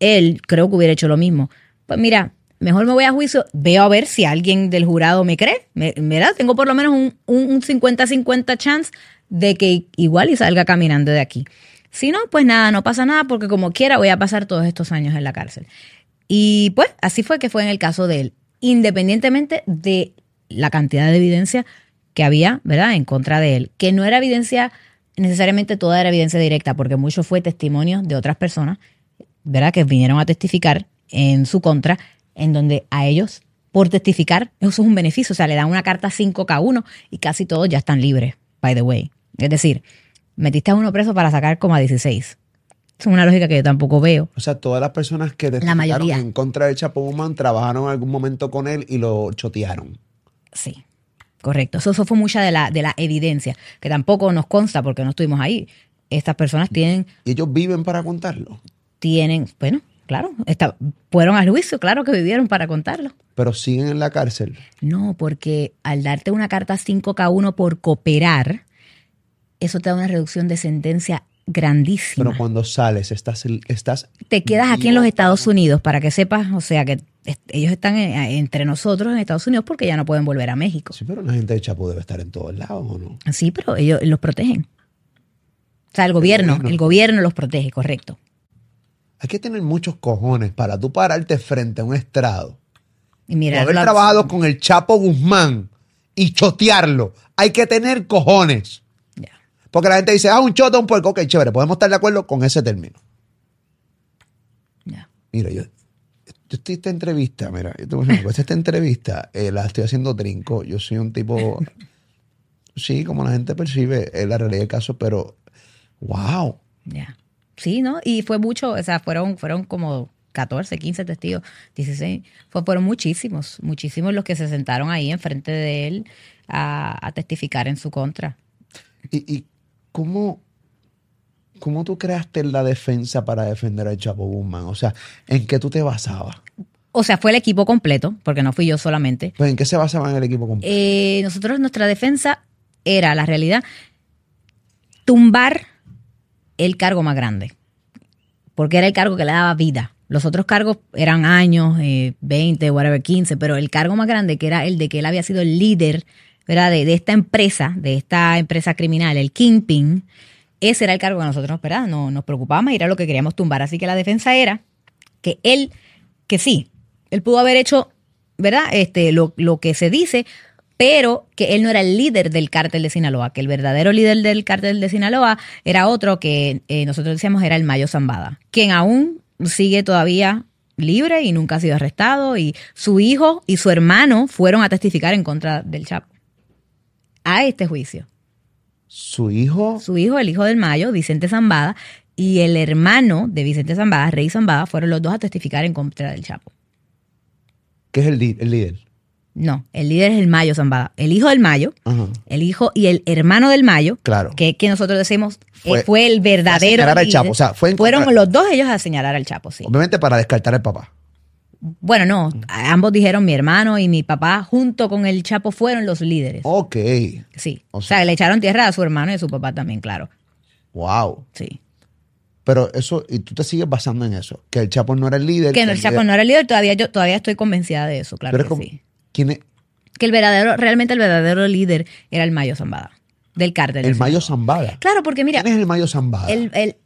Speaker 1: él, creo que hubiera hecho lo mismo. Pues mira, mejor me voy a juicio, veo a ver si alguien del jurado me cree. Me- ¿Verdad? Tengo por lo menos un 50-50 chance de que igual y salga caminando de aquí. Si no, pues nada, no pasa nada porque como quiera voy a pasar todos estos años en la cárcel. Y pues así fue que fue en el caso de él, independientemente de la cantidad de evidencia que había, ¿verdad?, en contra de él, que no era evidencia, necesariamente toda era evidencia directa, porque mucho fue testimonio de otras personas, ¿verdad?, que vinieron a testificar en su contra, en donde a ellos, por testificar, eso es un beneficio, o sea, le dan una carta 5K1 y casi todos ya están libres, by the way. Es decir, metiste a uno preso para sacar como a 16. Es una lógica que yo tampoco veo.
Speaker 2: O sea, todas las personas que testificaron en contra de Chapo Guzmán trabajaron en algún momento con él y lo chotearon.
Speaker 1: Sí, correcto. Eso, eso fue mucha de la, de la evidencia, que tampoco nos consta porque no estuvimos ahí. Estas personas tienen,
Speaker 2: Y ellos viven para contarlo.
Speaker 1: tienen, bueno, claro, esta- fueron al juicio, claro que vivieron para contarlo.
Speaker 2: Pero siguen en la cárcel.
Speaker 1: No, porque al darte una carta 5K1 por cooperar, eso te da una reducción de sentencia grandísima.
Speaker 2: Pero cuando sales, estás, estás
Speaker 1: te quedas aquí en los Estados Unidos para que sepas, o sea, que ellos están en- entre nosotros en Estados Unidos porque ya no pueden volver a México.
Speaker 2: Sí, pero la gente de Chapo debe estar en todos lados, ¿o no?
Speaker 1: Sí, pero ellos los protegen. O sea, el gobierno,
Speaker 2: gobierno.
Speaker 1: el gobierno los protege, correcto.
Speaker 2: Hay que tener muchos cojones para tú pararte frente a un estrado.
Speaker 1: Y
Speaker 2: o
Speaker 1: mira,
Speaker 2: haber trabajado con el Chapo Guzmán y chotearlo. Hay que tener cojones. Porque la gente dice, ah, un choto, un puerco. Ok, chévere, podemos estar de acuerdo con ese término.
Speaker 1: Ya.
Speaker 2: Mira, yo, yo estoy esta entrevista, mira, yo te voy a decir esta entrevista eh, la estoy haciendo trinco. Yo soy un tipo, sí, como la gente percibe es la realidad del caso, pero wow.
Speaker 1: Ya. Sí, ¿no? Y fue mucho, o sea, fueron, fueron como 14, 15 testigos, 16. Fue, fueron muchísimos, muchísimos los que se sentaron ahí enfrente de él a, a testificar en su contra.
Speaker 2: ¿Y, y cómo, cómo tú creaste la defensa para defender al Chapo Guzmán? O sea, ¿en qué tú te basabas?
Speaker 1: O sea, fue el equipo completo, porque no fui yo solamente.
Speaker 2: Pues, ¿En qué se basaba en el equipo completo?
Speaker 1: Eh, nosotros, nuestra defensa era, la realidad, tumbar el cargo más grande, porque era el cargo que le daba vida. Los otros cargos eran años, eh, 20, whatever, 15, pero el cargo más grande, que era el de que él había sido el líder ¿verdad? De, esta empresa, de esta empresa criminal, el Kingpin, ese era el cargo que nosotros ¿verdad? No, nos preocupaba más y era lo que queríamos tumbar. Así que la defensa era que él, que sí, él pudo haber hecho, ¿verdad? Este, lo, lo que se dice, pero que él no era el líder del cártel de Sinaloa, que el verdadero líder del cártel de Sinaloa era otro que eh, nosotros decíamos era el Mayo Zambada, quien aún sigue todavía libre y nunca ha sido arrestado y su hijo y su hermano fueron a testificar en contra del Chapo a este juicio.
Speaker 2: Su hijo,
Speaker 1: Su hijo, el hijo del Mayo, Vicente Zambada, y el hermano de Vicente Zambada, Rey Zambada, fueron los dos a testificar en contra del Chapo.
Speaker 2: que es el, el líder.
Speaker 1: No, el líder es el Mayo Zambada. El hijo del Mayo,
Speaker 2: Ajá.
Speaker 1: el hijo y el hermano del Mayo,
Speaker 2: Claro.
Speaker 1: que, que nosotros decimos
Speaker 2: Fue-
Speaker 1: fue, fue el verdadero.
Speaker 2: a señalar al
Speaker 1: líder.
Speaker 2: Chapo, o sea, fue
Speaker 1: Fueron
Speaker 2: contra-
Speaker 1: los dos ellos a señalar al Chapo, sí.
Speaker 2: Obviamente para descartar al papá.
Speaker 1: Bueno, no, ambos dijeron mi hermano y mi papá junto con el Chapo fueron los líderes.
Speaker 2: Ok.
Speaker 1: Sí.
Speaker 2: O
Speaker 1: O sea, le echaron tierra a su hermano y a su papá también, claro.
Speaker 2: Wow.
Speaker 1: Sí.
Speaker 2: Pero eso, y tú te sigues basando en eso, que el Chapo no era el líder.
Speaker 1: Que el
Speaker 2: el
Speaker 1: Chapo
Speaker 2: líder-
Speaker 1: no era el líder, todavía yo todavía estoy convencida de eso, claro
Speaker 2: eres
Speaker 1: que
Speaker 2: como-
Speaker 1: sí.
Speaker 2: ¿Quién es?
Speaker 1: Que el verdadero, realmente el verdadero líder era el Mayo Zambada, del cártel.
Speaker 2: El Mayo. Zambada.
Speaker 1: Claro, porque mira,
Speaker 2: ¿Quién es el Mayo Zambada?
Speaker 1: el, el-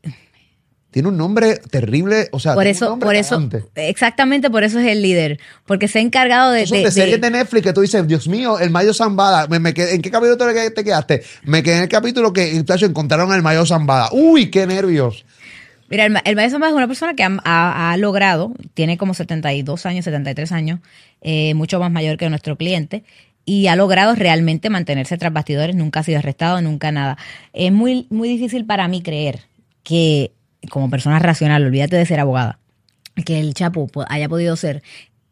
Speaker 2: Tiene un nombre terrible, o sea,
Speaker 1: por
Speaker 2: tiene
Speaker 1: eso, por eso,
Speaker 2: cagante.
Speaker 1: exactamente por eso es el líder, porque se ha encargado de,
Speaker 2: Son
Speaker 1: de-
Speaker 2: de,
Speaker 1: de-
Speaker 2: series de Netflix que tú dices, Dios mío, el Mayo Zambada. Me, me quedé- ¿En qué capítulo te, te quedaste? Me quedé en el capítulo que tacho, encontraron al Mayo Zambada. Uy, qué nervios.
Speaker 1: Mira, el, el Mayo Zambada es una persona que ha, ha- ha logrado, tiene como 72 años, 73 años, eh, mucho más mayor que nuestro cliente, y ha logrado realmente mantenerse tras bastidores, nunca ha sido arrestado, nunca nada. Es muy, muy difícil para mí creer que, como persona racional, olvídate de ser abogada, que el Chapo po- haya podido ser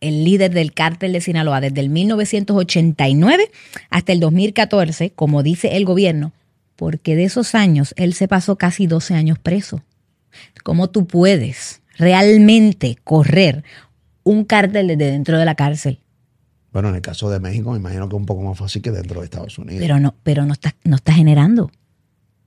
Speaker 1: el líder del cártel de Sinaloa desde el 1989 hasta el 2014, como dice el gobierno, porque de esos años él se pasó casi 12 años preso. ¿Cómo tú puedes realmente correr un cártel desde dentro de la cárcel?
Speaker 2: Bueno, en el caso de México, me imagino que es un poco más fácil que dentro de Estados Unidos.
Speaker 1: Pero no, pero no está, no está generando.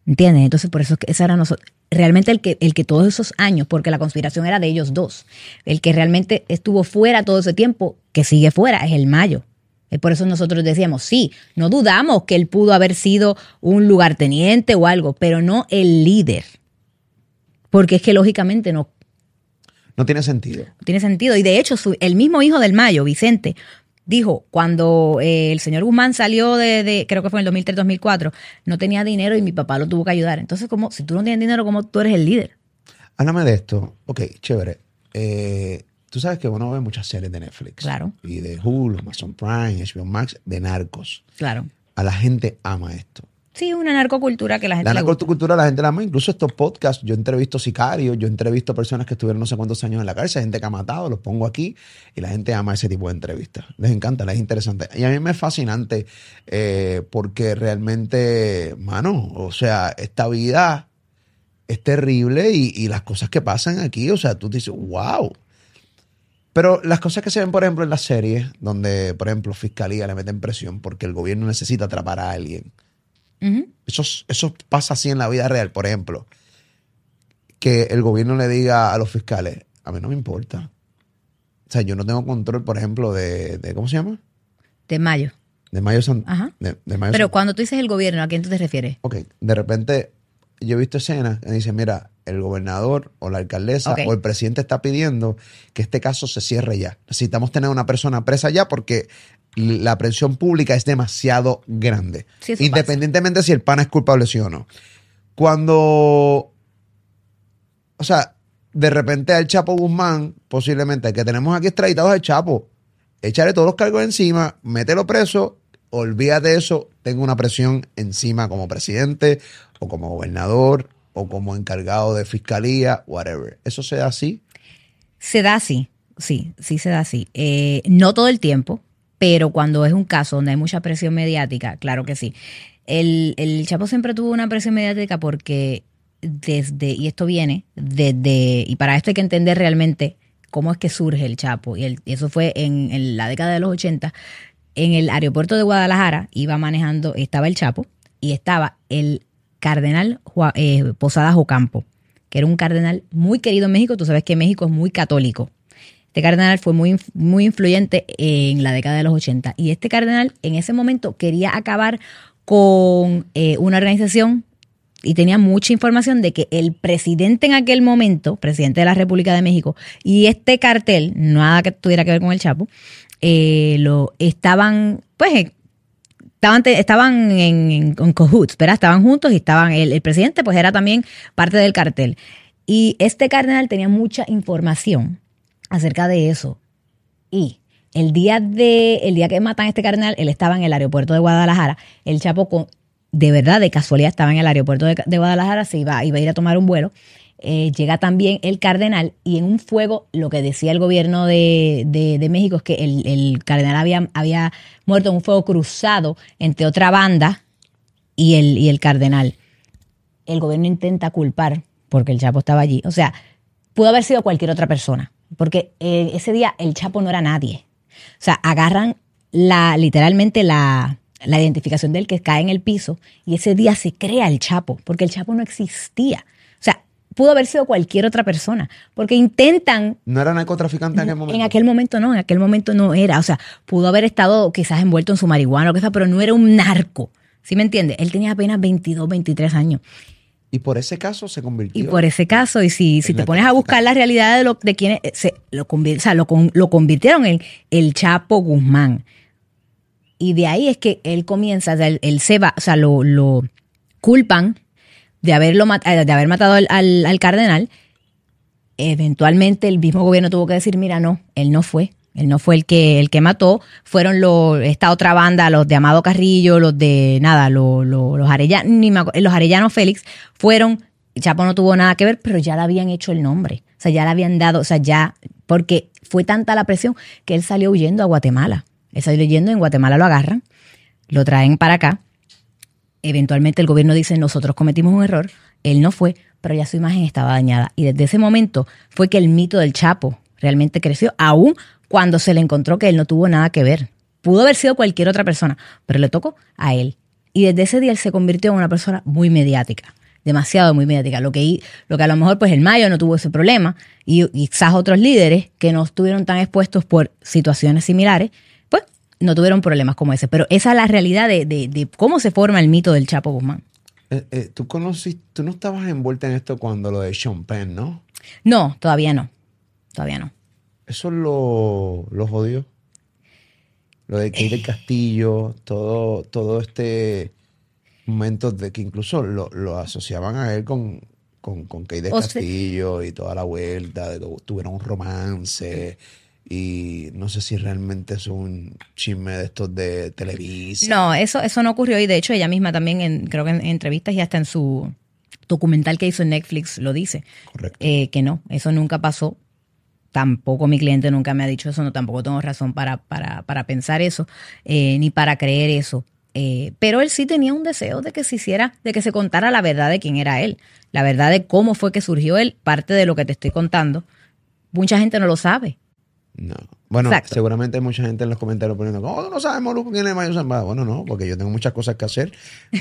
Speaker 1: ¿Entiendes? Entonces, por eso es que esa era nosotros. Realmente el que, el que todos esos años, porque la conspiración era de ellos dos, el que realmente estuvo fuera todo ese tiempo, que sigue fuera, es el Mayo. Es por eso nosotros decíamos, sí, no dudamos que él pudo haber sido un lugarteniente o algo, pero no el líder. Porque es que lógicamente no,
Speaker 2: no tiene sentido.
Speaker 1: no tiene sentido. Y de hecho, su- el mismo hijo del Mayo, Vicente, dijo, cuando eh, el señor Guzmán salió de, de- creo que fue en el 2003-2004, no tenía dinero y mi papá lo tuvo que ayudar. Entonces, como si tú no tienes dinero, ¿cómo tú eres el líder?
Speaker 2: Háblame de esto. Ok, chévere. Eh, tú sabes que uno ve muchas series de Netflix.
Speaker 1: Claro.
Speaker 2: Y de Hulu, Amazon Prime, HBO Max, de narcos.
Speaker 1: Claro.
Speaker 2: A la gente ama esto.
Speaker 1: Sí, una narcocultura que la gente
Speaker 2: La narcocultura la gente la ama. Incluso estos podcasts, yo entrevisto sicarios, yo entrevisto personas que estuvieron no sé cuántos años en la cárcel, gente que ha matado, los pongo aquí y la gente ama ese tipo de entrevistas. Les encanta, les es interesante. Y a mí me es fascinante eh, porque realmente, mano, o sea, esta vida es terrible y, y las cosas que pasan aquí, o sea, tú dices, wow. Pero las cosas que se ven, por ejemplo, en las series, donde, por ejemplo, fiscalía le meten presión porque el gobierno necesita atrapar a alguien. Eso, eso pasa así en la vida real, por ejemplo. Que el gobierno le diga a los fiscales, a mí no me importa. O sea, yo no tengo control, por ejemplo, de, de- ¿cómo se llama?
Speaker 1: De Mayo.
Speaker 2: De Mayo San...
Speaker 1: Ajá.
Speaker 2: De, de Mayo
Speaker 1: Pero
Speaker 2: San-
Speaker 1: cuando tú dices el gobierno, ¿a quién tú te refieres?
Speaker 2: Ok, de repente yo he visto escenas que dicen, mira, el gobernador o la alcaldesa o el presidente está pidiendo que este caso se cierre ya. Necesitamos tener una persona presa ya porque la presión pública es demasiado grande.
Speaker 1: Sí,
Speaker 2: independientemente si el pana es culpable sí o no. Cuando, o sea, de repente al Chapo Guzmán, posiblemente, el que tenemos aquí extraditados al Chapo, échale todos los cargos encima, mételo preso, olvídate de eso, tengo una presión encima como presidente o como gobernador o como encargado de fiscalía, whatever. ¿Eso se da así?
Speaker 1: Se da así, sí, sí se da así. Eh, no todo el tiempo, pero cuando es un caso donde hay mucha presión mediática, claro que sí. El, el Chapo siempre tuvo una presión mediática porque desde, y esto viene desde, y para esto hay que entender realmente cómo es que surge el Chapo, y, eso fue en la década de los 80, en el aeropuerto de Guadalajara iba manejando, estaba el Chapo y estaba el cardenal eh, Posadas Ocampo, que era un cardenal muy querido en México. Tú sabes que México es muy católico. Este cardenal fue muy, muy influyente en la década de los 80. Y este cardenal en ese momento quería acabar con eh, una organización y tenía mucha información de que el presidente en aquel momento, presidente de la República de México, y este cartel, nada que tuviera que ver con el Chapo, eh, lo estaban, pues, estaban, estaban en, en, en ¿verdad? Estaban juntos y estaban, el, el presidente pues era también parte del cartel. Y este cardenal tenía mucha información acerca de eso. Y el día de, el día que matan a este cardenal, él estaba en el aeropuerto de Guadalajara. El Chapo con, de verdad, de casualidad, estaba en el aeropuerto de, de Guadalajara, se iba, iba a ir a tomar un vuelo. Eh, llega también el cardenal y en un fuego, lo que decía el gobierno de, de- México es que el, el cardenal había, había muerto en un fuego cruzado entre otra banda y el, y el cardenal. El gobierno intenta culpar porque el Chapo estaba allí. O sea, pudo haber sido cualquier otra persona, porque eh, ese día el Chapo no era nadie. O sea, agarran la, literalmente la, la identificación del que cae en el piso y ese día se crea el Chapo, porque el Chapo no existía. Pudo haber sido cualquier otra persona, porque intentan
Speaker 2: ¿No era narcotraficante en aquel momento?
Speaker 1: en aquel momento no, en aquel momento no era. O sea, pudo haber estado quizás envuelto en su marihuana o que sea, pero no era un narco. ¿Sí me entiende? Él tenía apenas 22, 23 años.
Speaker 2: Y por ese caso se convirtió.
Speaker 1: Y por ese caso, y si, si te pones a buscar la realidad de, lo, de quienes se, lo, convir- o sea, lo, lo convirtieron en el Chapo Guzmán. Y de ahí es que él comienza, o sea, él, él se va, o sea, lo, lo culpan de, haberlo, eh, de haber matado al, al- al cardenal. Eventualmente el mismo gobierno tuvo que decir, mira, no, él no fue. Él no fue el que, el que mató, fueron los, esta otra banda, los de Amado Carrillo, los de nada, los, los, los, Arellano, ni los Arellano Félix, fueron, Chapo no tuvo nada que ver, pero ya le habían hecho el nombre. O sea, ya le habían dado, o sea, ya, porque fue tanta la presión que él salió huyendo a Guatemala. Él salió huyendo, en Guatemala lo agarran, lo traen para acá. Eventualmente el gobierno dice, nosotros cometimos un error, él no fue, pero ya su imagen estaba dañada. Y desde ese momento fue que el mito del Chapo realmente creció, aún cuando se le encontró que él no tuvo nada que ver. Pudo haber sido cualquier otra persona, pero le tocó a él. Y desde ese día él se convirtió en una persona muy mediática, demasiado muy mediática. Lo que, lo que a lo mejor pues el Mayo no tuvo ese problema y, quizás otros líderes que no estuvieron tan expuestos por situaciones similares, no tuvieron problemas como ese. Pero esa es la realidad de, de- de cómo se forma el mito del Chapo Guzmán.
Speaker 2: Eh, eh, ¿tú, conociste, tú no estabas envuelta en esto cuando lo de Sean Penn, ¿no?
Speaker 1: No, todavía no. Todavía no.
Speaker 2: Eso lo, lo jodió. Lo de Kate del Castillo, todo, todo este momento de que incluso lo, lo asociaban a él con, con, con Kate del
Speaker 1: O sea-
Speaker 2: Castillo y toda la vuelta, de que tuvieron un romance. Y no sé si realmente es un chisme de estos de Televisa.
Speaker 1: No, eso, eso no ocurrió y de hecho ella misma también, en, creo que en, entrevistas y hasta en su documental que hizo en Netflix lo dice,
Speaker 2: Correcto.
Speaker 1: eh, que no, eso nunca pasó. Tampoco mi cliente nunca me ha dicho eso, no tampoco tengo razón para, para, para pensar eso, eh, ni para creer eso. Eh, pero él sí tenía un deseo de que se hiciera, de que se contara la verdad de quién era él, la verdad de cómo fue que surgió él, parte de lo que te estoy contando. Mucha gente no lo sabe.
Speaker 2: No. Bueno,
Speaker 1: Exacto.
Speaker 2: seguramente hay mucha gente en los comentarios poniendo, ¿cómo tú no sabemos quién es Mayo Zambada? Bueno, no, porque yo tengo muchas cosas que hacer,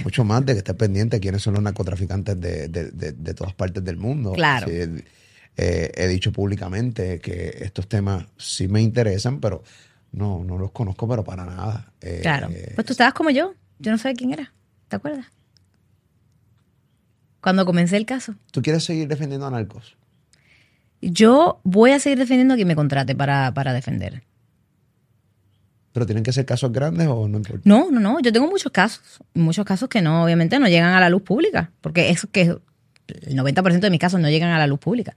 Speaker 2: mucho más de que esté pendiente de quiénes son los narcotraficantes de, de- de- de todas partes del mundo.
Speaker 1: Claro.
Speaker 2: Sí, eh, he dicho públicamente que estos temas sí me interesan, pero no, no los conozco, pero para nada. Eh,
Speaker 1: Claro.
Speaker 2: eh,
Speaker 1: Pues tú estabas como yo. Yo no sabía quién era. ¿Te acuerdas? Cuando comencé el caso.
Speaker 2: ¿Tú quieres seguir defendiendo a narcos?
Speaker 1: Yo voy a seguir defendiendo a quien me contrate para, para defender.
Speaker 2: ¿Pero tienen que ser casos grandes o no importa?
Speaker 1: No, no, no. Yo tengo muchos casos. Muchos casos que no, obviamente, no llegan a la luz pública. Porque es que el 90% de mis casos no llegan a la luz pública.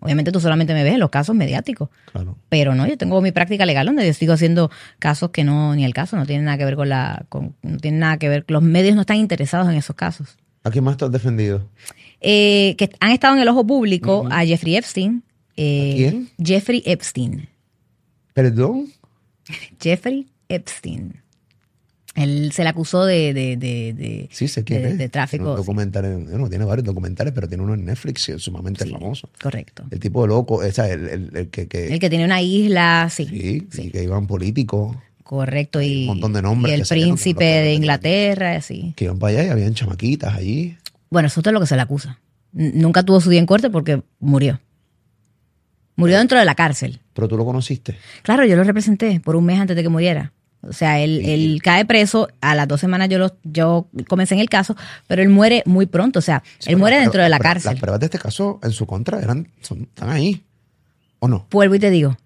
Speaker 1: Obviamente tú solamente me ves en los casos mediáticos.
Speaker 2: Claro.
Speaker 1: Pero no, yo tengo mi práctica legal donde yo sigo haciendo casos que no, ni el caso, no tienen nada que ver con la, con, no tienen nada que ver, los medios no están interesados en esos casos.
Speaker 2: ¿A quién más te has defendido?
Speaker 1: Eh, que han estado en el ojo público a Jeffrey Epstein. eh,
Speaker 2: ¿A quién?
Speaker 1: Jeffrey Epstein.
Speaker 2: ¿Perdón?
Speaker 1: Jeffrey Epstein. Él se le acusó de, de, de, de-
Speaker 2: Sí, sé quién
Speaker 1: de-
Speaker 2: es.
Speaker 1: de tráfico,
Speaker 2: Tiene un bueno, tiene varios documentales, pero tiene uno en Netflix sumamente
Speaker 1: Sí,
Speaker 2: famoso.
Speaker 1: Correcto.
Speaker 2: El tipo de loco, o sea, el, el- el que, que-
Speaker 1: El que tiene una isla, sí.
Speaker 2: sí,
Speaker 1: sí.
Speaker 2: y que iban políticos,
Speaker 1: Correcto. Y,
Speaker 2: un montón de nombres
Speaker 1: y el príncipe de Inglaterra, así.
Speaker 2: que iban para allá y habían chamaquitas allí.
Speaker 1: Bueno, eso es lo que se le acusa. N- Nunca tuvo su día en corte porque murió. Murió dentro de la cárcel.
Speaker 2: Pero tú lo conociste.
Speaker 1: Claro, yo lo representé por un mes antes de que muriera. O sea, él, él cae preso, a las dos semanas yo lo, yo comencé en el caso, pero él muere muy pronto. O sea,
Speaker 2: Sí,
Speaker 1: él muere dentro de la cárcel.
Speaker 2: Las pruebas de este caso en su contra eran, son- están ahí. ¿O no?
Speaker 1: Vuelvo y te digo,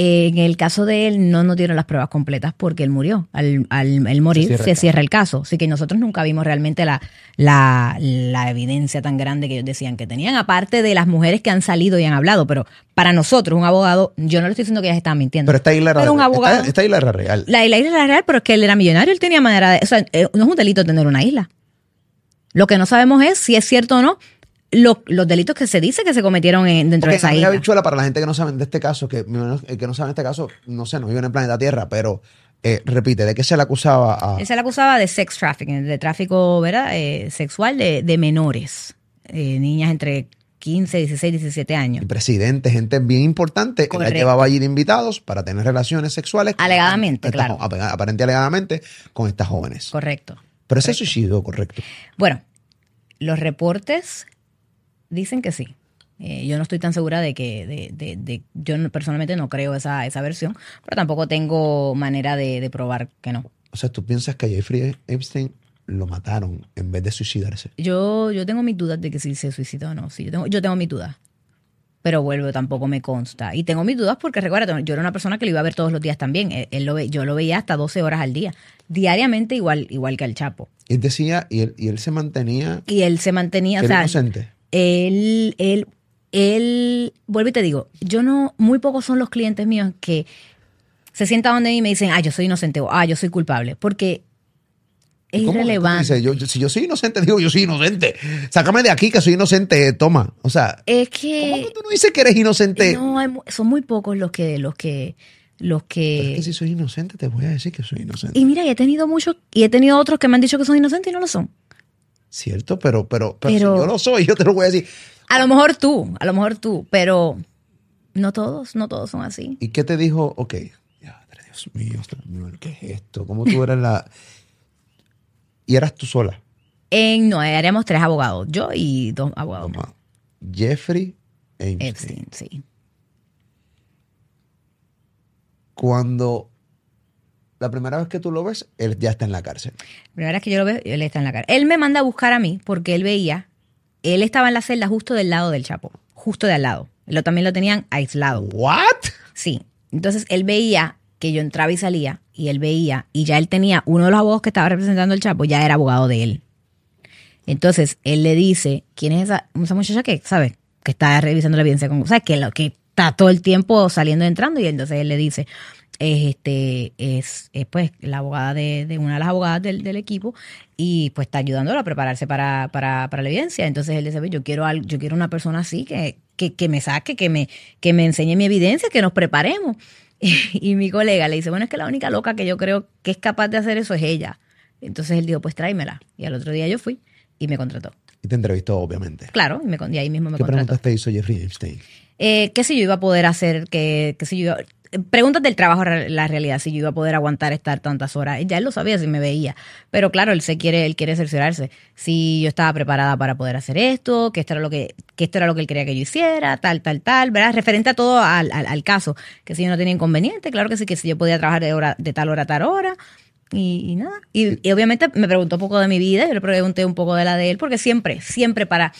Speaker 1: En el caso de él, no nos dieron las pruebas completas porque él murió. Al, al él morir,
Speaker 2: Se
Speaker 1: se
Speaker 2: cierra el
Speaker 1: caso. Así que nosotros nunca vimos realmente la, la, la evidencia tan grande que ellos decían que tenían, aparte de las mujeres que han salido y han hablado. Pero para nosotros, un abogado, yo no le estoy diciendo que ellas estaban mintiendo.
Speaker 2: Pero esta isla era,
Speaker 1: Pero un abogado.
Speaker 2: esta, esta isla era real.
Speaker 1: La, la isla real, pero es que él era millonario, él tenía manera de. O sea, eh, no es un delito tener una isla. Lo que no sabemos es si es cierto o no lo- los delitos que se dice que se cometieron en- dentro de esa isla.
Speaker 2: Bichuela, para la gente que no sabe de este caso, que, que no sabe de este caso, no sé, no vive en el planeta Tierra, pero eh, repite, ¿de qué se le acusaba a,
Speaker 1: Él se le acusaba de sex trafficking, de tráfico ¿verdad? Eh, sexual de, de menores, eh, niñas entre 15, 16, 17 años.
Speaker 2: el presidente, gente bien importante, él la
Speaker 1: Correcto.
Speaker 2: llevaba allí de invitados para tener relaciones sexuales.
Speaker 1: Alegadamente,
Speaker 2: estas-
Speaker 1: claro.
Speaker 2: ap- Aparente y alegadamente con estas jóvenes.
Speaker 1: Correcto.
Speaker 2: Pero ese suicidio, correcto.
Speaker 1: Bueno, los reportes dicen que sí. Eh, yo no estoy tan segura de que, de, de- de- yo personalmente no creo esa, esa versión, pero tampoco tengo manera de, de probar que no.
Speaker 2: O sea, tú piensas que a Jeffrey Epstein lo mataron en vez de suicidarse.
Speaker 1: Yo, yo tengo mis dudas de que si se suicidó o no. Sí, yo tengo, yo tengo mis dudas. Pero vuelvo, tampoco me consta. Y tengo mis dudas porque recuerda, yo era una persona que lo iba a ver todos los días también. Él, él lo ve, yo lo veía hasta 12 horas al día. Diariamente igual, igual que al Chapo.
Speaker 2: Y él decía, y él, y él se mantenía
Speaker 1: Y él se mantenía, o sea,
Speaker 2: inocente.
Speaker 1: Él, él, él, vuelvo y te digo, yo no, muy pocos son los clientes míos que se sientan donde mí y me dicen, ah, yo soy inocente o ah, yo soy culpable. Porque es
Speaker 2: ¿Cómo?
Speaker 1: irrelevante.
Speaker 2: Dice, yo, yo- si yo soy inocente, digo, yo soy inocente. Sácame de aquí que soy inocente, toma. O sea,
Speaker 1: Es
Speaker 2: ¿cómo
Speaker 1: que
Speaker 2: que tú no dices que eres inocente?
Speaker 1: no, hay son muy pocos los que, los que, los
Speaker 2: Pero es
Speaker 1: que.
Speaker 2: que si soy inocente, te voy a decir que soy inocente.
Speaker 1: Y mira, y he tenido muchos, y he tenido otros que me han dicho que son inocentes y no lo son.
Speaker 2: Cierto, pero, pero, pero,
Speaker 1: Pero-
Speaker 2: si yo lo soy, yo te lo voy a decir.
Speaker 1: A lo mejor tú, a lo mejor tú, pero no todos, no todos son así.
Speaker 2: ¿Y qué te dijo? Ok, ya, Dios mío, ¿qué es esto? ¿Cómo tú eras la...? Y eras tú sola.
Speaker 1: En, no, haremos tres abogados, yo y dos abogados.
Speaker 2: Toma. Jeffrey Epstein.
Speaker 1: Epstein, sí.
Speaker 2: Cuando la primera vez que tú lo ves, él ya está en la cárcel.
Speaker 1: Primera vez que yo lo veo, él está en la cara. Él me manda a buscar a mí porque él veía, él estaba en la celda justo del lado del Chapo, justo de al lado. Lo, también lo tenían aislado.
Speaker 2: ¿What?
Speaker 1: Sí. Entonces él veía que yo entraba y salía y él veía y ya él tenía uno de los abogados que estaba representando al Chapo, ya era abogado de él. Entonces él le dice, ¿quién es esa, esa muchacha que, sabe, que está revisando la evidencia con, o sea, que lo que está todo el tiempo saliendo y entrando y entonces él le dice, este, es, es, pues la abogada de, de una de las abogadas del, del equipo y pues está ayudándolo a prepararse para, para, para la evidencia. Entonces él dice, "Ve, yo quiero yo quiero una persona así que, que, que me saque, que me, que me enseñe mi evidencia, que nos preparemos. Y, mi colega le dice, bueno, es que la única loca que yo creo que es capaz de hacer eso es ella. Entonces él dijo, pues tráemela. Y al otro día yo fui y me contrató.
Speaker 2: Y te entrevistó, obviamente.
Speaker 1: Claro, y, me, y ahí mismo me
Speaker 2: ¿Qué
Speaker 1: contrató.
Speaker 2: preguntas te hizo Jeffrey Epstein?
Speaker 1: Eh, ¿Qué si yo iba a poder hacer? Que, que si yo iba- Preguntas del trabajo, la realidad, si yo iba a poder aguantar estar tantas horas. Ya él lo sabía si me veía. Pero claro, él se quiere, él quiere cerciorarse. Si yo estaba preparada para poder hacer esto, que esto era lo que, que esto era lo que él quería que yo hiciera, tal, tal, tal, ¿verdad? Referente a todo al, al- al caso. Que si yo no tenía inconveniente, claro que sí, que si yo podía trabajar de, hora, de tal hora a tal hora. Y, y nada. Y, y obviamente me preguntó un poco de mi vida, yo le pregunté un poco de la de él, porque siempre, siempre para,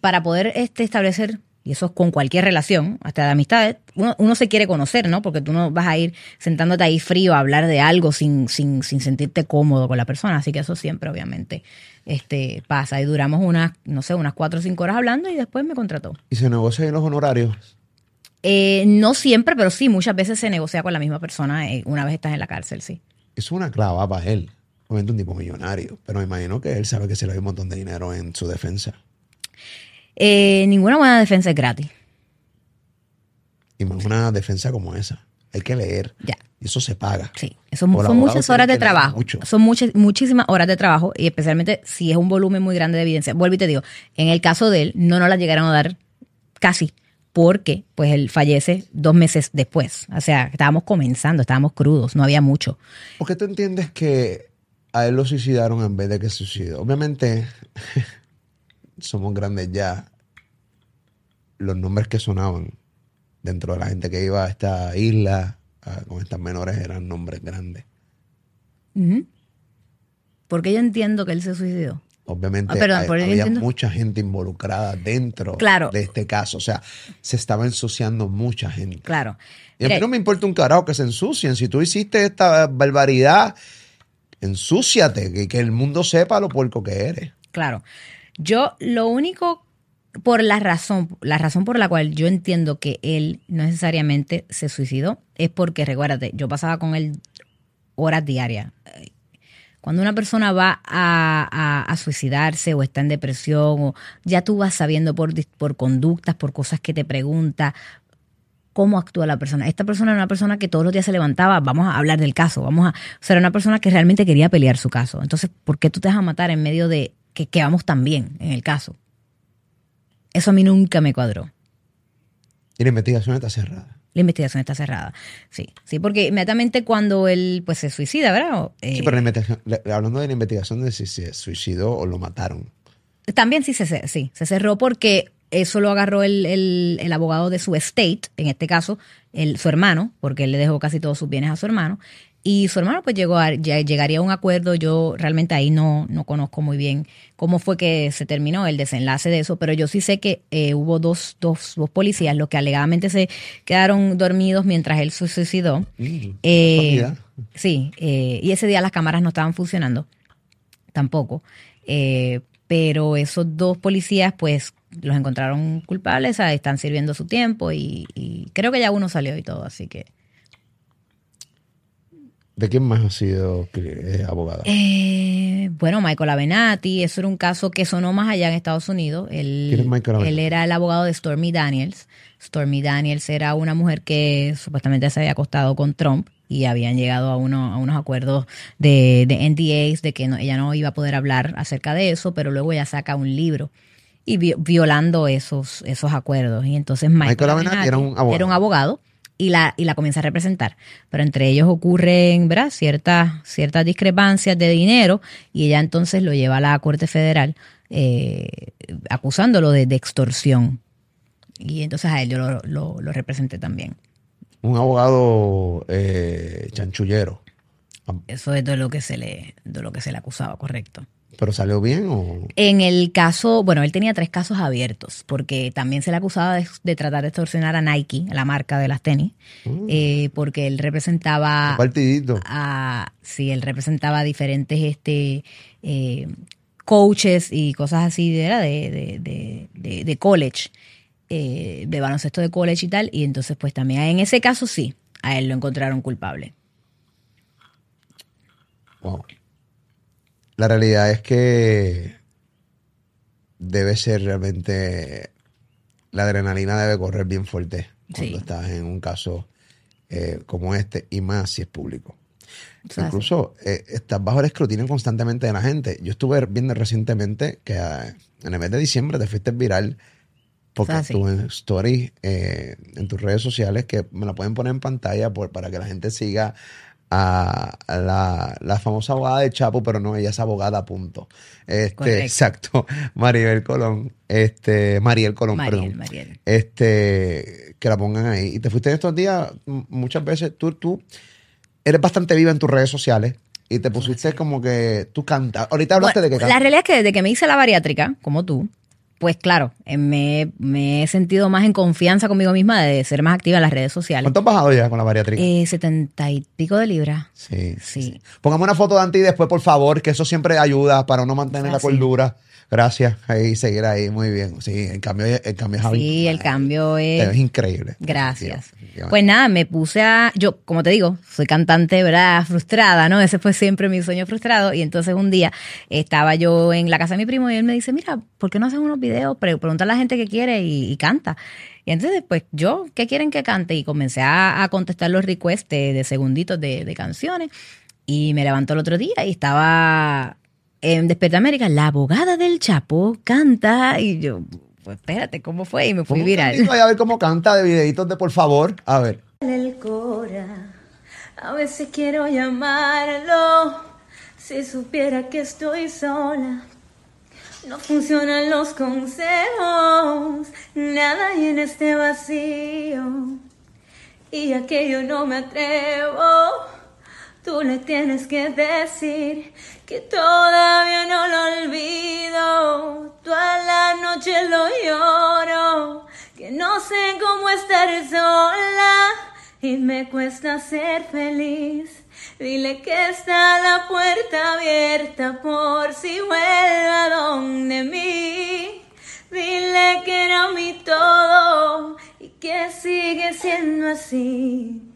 Speaker 1: para poder este, establecer, y eso es con cualquier relación, hasta de amistades, uno, uno se quiere conocer, ¿no? Porque tú no vas a ir sentándote ahí frío a hablar de algo sin, sin, sin sentirte cómodo con la persona. Así que eso siempre, obviamente, este, pasa. Y duramos unas, no sé, unas cuatro o cinco horas hablando y después me contrató.
Speaker 2: ¿Y se negocia los honorarios?
Speaker 1: Eh, no siempre, pero sí, muchas veces se negocia con la misma persona eh, una vez estás en la cárcel, sí.
Speaker 2: Es una clava para él. Obviamente un tipo millonario. Pero me imagino que él sabe que se le da un montón de dinero en su defensa.
Speaker 1: Eh, ninguna buena defensa es gratis.
Speaker 2: Y más una defensa como esa. Hay que leer.
Speaker 1: Ya.
Speaker 2: Y eso se paga.
Speaker 1: Sí, eso son muchas horas de trabajo.
Speaker 2: mucho.
Speaker 1: Son muchas, muchísimas horas de trabajo y especialmente si es un volumen muy grande de evidencia. Vuelvo y te digo, en el caso de él, no nos la llegaron a dar casi porque pues él fallece dos meses después. O sea, estábamos comenzando, estábamos crudos, no había mucho.
Speaker 2: ¿Por qué tú entiendes que a él lo suicidaron en vez de que se suicidó? Obviamente, somos grandes ya. Los nombres que sonaban dentro de la gente que iba a esta isla ah, con estas menores eran nombres grandes.
Speaker 1: Porque yo entiendo que él se suicidó.
Speaker 2: obviamente
Speaker 1: Ah, perdón,
Speaker 2: hay- había mucha gente involucrada dentro
Speaker 1: Claro.
Speaker 2: de este caso. O sea, se estaba ensuciando mucha gente.
Speaker 1: Claro.
Speaker 2: Y a mí no me importa un carajo que se ensucien. Si tú hiciste esta barbaridad, ensúciate, que, que el mundo sepa lo puerco que eres.
Speaker 1: Claro. Yo lo único por la razón, la razón por la cual yo entiendo que él no necesariamente se suicidó es porque, recuérdate, yo pasaba con él horas diarias. Cuando una persona va a, a- suicidarse o está en depresión, o ya tú vas sabiendo por, por conductas, por cosas que te pregunta, cómo actúa la persona. Esta persona era una persona que todos los días se levantaba, vamos a hablar del caso, vamos a, o sea, era una persona que realmente quería pelear su caso. Entonces, ¿por qué tú te vas a matar en medio de que, que vamos tan bien en el caso? Eso a mí nunca me cuadró.
Speaker 2: Y la investigación está cerrada.
Speaker 1: La investigación está cerrada. Sí, sí, porque inmediatamente cuando él pues se suicida, ¿verdad? Eh,
Speaker 2: Sí, pero la investigación, la- hablando de la investigación de si se suicidó o lo mataron.
Speaker 1: También sí se, sí, se cerró porque eso lo agarró el, el- el abogado de su estate, en este caso, el, su hermano, porque él le dejó casi todos sus bienes a su hermano. Y su hermano pues llegó a, ya llegaría a un acuerdo. Yo realmente ahí no, no conozco muy bien cómo fue que se terminó el desenlace de eso, pero yo sí sé que eh, hubo dos, dos, dos policías, los que alegadamente se quedaron dormidos mientras él se suicidó.
Speaker 2: Mm,
Speaker 1: Eh, sí, eh, y ese día las cámaras no estaban funcionando, tampoco. Eh, pero esos dos policías, pues, los encontraron culpables, ¿sabes? están sirviendo su tiempo y, y creo que ya uno salió y todo, así que.
Speaker 2: ¿De quién más ha sido eh, abogada?
Speaker 1: Eh, bueno, Michael Avenatti, eso era un caso que sonó más allá en Estados Unidos. Él,
Speaker 2: ¿Quién es Michael Avenatti?
Speaker 1: él era el abogado de Stormy Daniels. Stormy Daniels era una mujer que supuestamente se había acostado con Trump y habían llegado a, uno, a unos acuerdos de, de NDAs de que no- ella no iba a poder hablar acerca de eso, pero luego ella saca un libro y vi- violando esos, esos acuerdos. Y entonces Michael,
Speaker 2: Michael Avenatti era un abogado.
Speaker 1: era un abogado y la, y la comienza a representar. Pero entre ellos ocurren ¿verdad? Ciertas, ciertas discrepancias de dinero y ella entonces lo lleva a la Corte Federal eh, acusándolo de, de extorsión. Y entonces a él yo lo, lo- lo representé también.
Speaker 2: Un abogado eh, chanchullero.
Speaker 1: Eso es de lo que se le, de lo que se le acusaba, correcto.
Speaker 2: ¿Pero salió bien o...?
Speaker 1: En el caso, bueno, él tenía tres casos abiertos, porque también se le acusaba de, de tratar de extorsionar a Nike, la marca de las tenis, eh, porque él representaba
Speaker 2: Un partidito.
Speaker 1: a, sí, él representaba a diferentes este, eh, coaches y cosas así de, de, de- de college, eh, de baloncesto de college y tal, y entonces pues también en ese caso sí, a él lo encontraron culpable.
Speaker 2: Wow. La realidad es que debe ser realmente. La adrenalina debe correr bien fuerte cuando
Speaker 1: Sí.
Speaker 2: estás en un caso eh, como este y más si es público. Incluso eh, estás bajo el escrutinio constantemente de la gente. Yo estuve viendo recientemente que ah, en el mes de diciembre te fuiste viral porque
Speaker 1: así.
Speaker 2: tuve en stories eh, en tus redes sociales que me la pueden poner en pantalla por- para que la gente siga a, la, la famosa abogada de Chapo, pero no, ella es abogada, punto. Este,
Speaker 1: Correcto.
Speaker 2: exacto. Maribel Colón, este, Mariel Colón,
Speaker 1: Mariel,
Speaker 2: perdón.
Speaker 1: Mariel.
Speaker 2: Este, que la pongan ahí. Y te fuiste en estos días, muchas veces tú, tú eres bastante viva en tus redes sociales y te pusiste como que tú cantas. Ahorita hablaste
Speaker 1: Bueno,
Speaker 2: de que
Speaker 1: La
Speaker 2: cantas.
Speaker 1: realidad es que desde que me hice la bariátrica, como tú, pues claro, eh, me, me he sentido más en confianza conmigo misma de ser más activa en las redes sociales.
Speaker 2: ¿Cuánto has bajado ya con la bariátrica?
Speaker 1: Eh, Setenta y pico de libras.
Speaker 2: sí,
Speaker 1: sí.
Speaker 2: sí. Pongamos una foto de antes y después, por favor, que eso siempre ayuda para uno mantener la
Speaker 1: sí.
Speaker 2: Gracias. Ahí, seguir ahí, muy bien. Sí, el cambio, el cambio es
Speaker 1: Sí, el cambio
Speaker 2: ves
Speaker 1: es...
Speaker 2: increíble.
Speaker 1: Gracias. Pues nada, me puse a... Yo, como te digo, soy cantante, ¿verdad? Frustrada, ¿no? Ese fue siempre mi sueño frustrado. Y entonces un día estaba yo en la casa de mi primo y él me dice, mira, ¿por qué no haces unos videos? Pre- Pregunta a la gente que quiere y, y canta. Y entonces, pues yo, ¿qué quieren que cante? Y comencé a, a contestar los requests de, de segunditos de, de canciones. Y me levantó el otro día y estaba en Despertar América, la abogada del Chapo canta. Y yo, pues espérate, ¿cómo fue? Y me fui viral.
Speaker 2: ahí a ver cómo canta de videitos de por favor. A ver.
Speaker 5: el cora. A veces quiero llamarlo. Si supiera que estoy sola. No funcionan los consejos. Nada hay en este vacío. Y aquello no me atrevo. Tú le tienes que decir que todavía no lo olvido. Toda la noche lo lloro, que no sé cómo estar sola y me cuesta ser feliz. Dile que está la puerta abierta por si vuelve a donde mí. Dile que era mi todo y que sigue siendo así.